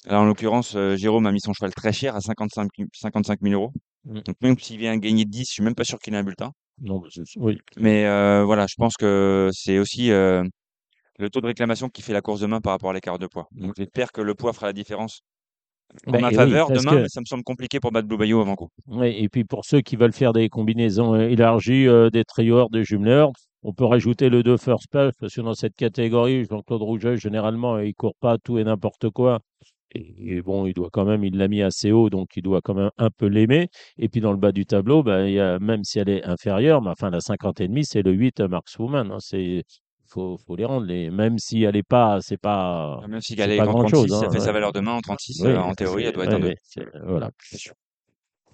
Là, en l'occurrence, euh, Jérôme a mis son cheval très cher à 55, 55 000 euros. Mm. Donc même s'il vient gagner 10, je suis même pas sûr qu'il ait un bulletin. Non, mais c'est- oui. Mais euh, voilà, je pense que c'est aussi euh, le taux de réclamation qui fait la course demain par rapport à l'écart de poids. Donc j'espère que le poids fera la différence en Bah, ma oui, faveur demain, que- mais ça me semble compliqué pour battre Blue Bayou avant coup. Oui, et puis pour ceux qui veulent faire des combinaisons élargies, euh, des triors, des jumeleurs, on peut rajouter le 2 first place parce que dans cette catégorie, Jean-Claude Rouget, généralement, il court pas tout et n'importe quoi. Et, et bon, il doit quand même, il l'a mis assez haut, donc il doit quand même un peu l'aimer. Et puis dans le bas du tableau, ben, il y a, même si elle est inférieure, mais enfin la 50 et demi, c'est le 8 Markswoman. Hein, c'est faut, faut les rendre. Les, même si elle est pas, c'est pas, Même si elle est pas en grand 36, chose. ça hein, fait sa valeur demain en 36. Oui, euh, en théorie, elle doit être ouais, un 2. ouais, c'est- voilà.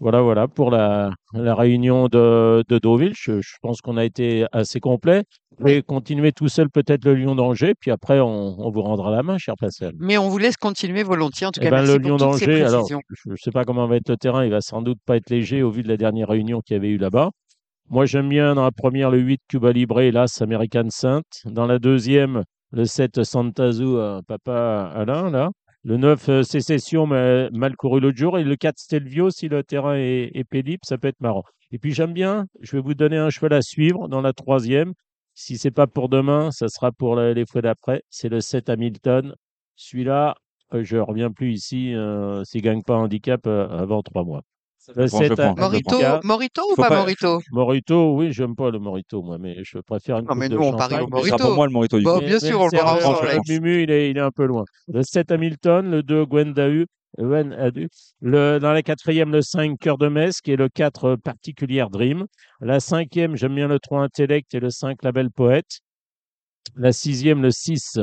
Voilà, voilà pour la, la réunion de, de Deauville. Je, je pense qu'on a été assez complet. Je vais continuer tout seul peut-être le Lion d'Angers, puis après on, on vous rendra la main, cher Pascal. Mais on vous laisse continuer volontiers. En tout Eh cas, ben, merci le ces d'Angers, alors je ne sais pas comment va être le terrain, il va sans doute pas être léger au vu de la dernière réunion qu'il y avait eu là-bas. Moi, j'aime bien dans la première le 8 Cuba Libre, l'As American Saint. Dans la deuxième, le 7 Santazu, euh, Papa Alain, là. Le 9 euh, Sécession, mais mal couru l'autre jour. Et le 4 Stelvio, si le terrain est, est ça peut être marrant. Et puis j'aime bien, je vais vous donner un cheval à suivre dans la troisième. Si c'est pas pour demain, ça sera pour les fois d'après. C'est le 7 Hamilton. Celui-là, euh, je reviens plus ici euh, s'il gagne pas handicap euh, avant trois mois. Le Je prends, je 7 prends, je Morito. Morito ou pas, pas- Morito? Morito, oui, j'aime pas le Morito, moi, mais je préfère une Non, mais coupe de nous, on parie champagne. au Morito. pour moi le Morito du Bon, coup. bien sûr, on le verra. Mumu, il est, il est un peu loin. Le 7 Hamilton, le 2 Gwendau, Gwen Adu. Le, dans la quatrième, le 5 Cœur de Metz, qui est le 4 Particulière Dream. La cinquième, j'aime bien le 3 Intellect et le 5 La Belle Poète. La sixième, le 6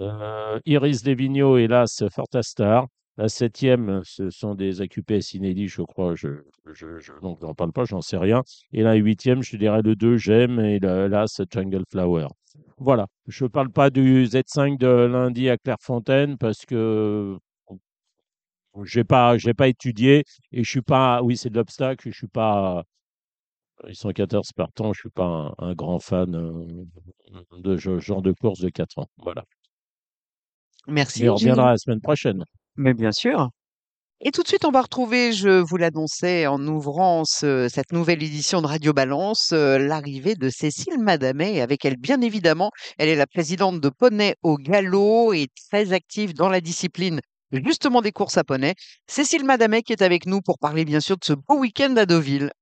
euh, Iris Devigno et l'As Fortastar. La septième, ce sont des AQPS inédits, je crois. Je, je, je, donc, j'en parle pas, j'en sais rien. Et la huitième, je dirais le 2, J'aime, et le- l'As Jungle Flower. Voilà. Je ne parle pas du Z5 de lundi à Clairefontaine parce que j'ai pas, j'ai pas étudié et je suis pas, oui, c'est de l'obstacle, je suis pas, ils sont 14 partants, je suis pas un, un grand fan euh, de ce genre de course de 4 ans. Voilà. Merci, Mais on reviendra la semaine prochaine. Mais bien sûr. Et tout de suite, on va retrouver, je vous l'annonçais en ouvrant ce- cette nouvelle édition de Radio Balance, euh, l'arrivée de Cécile Madamet. Et avec elle, bien évidemment, elle est la présidente de Poney au Galop et très active dans la discipline justement des courses à poney. Cécile Madamet qui est avec nous pour parler bien sûr de ce beau week-end à Deauville.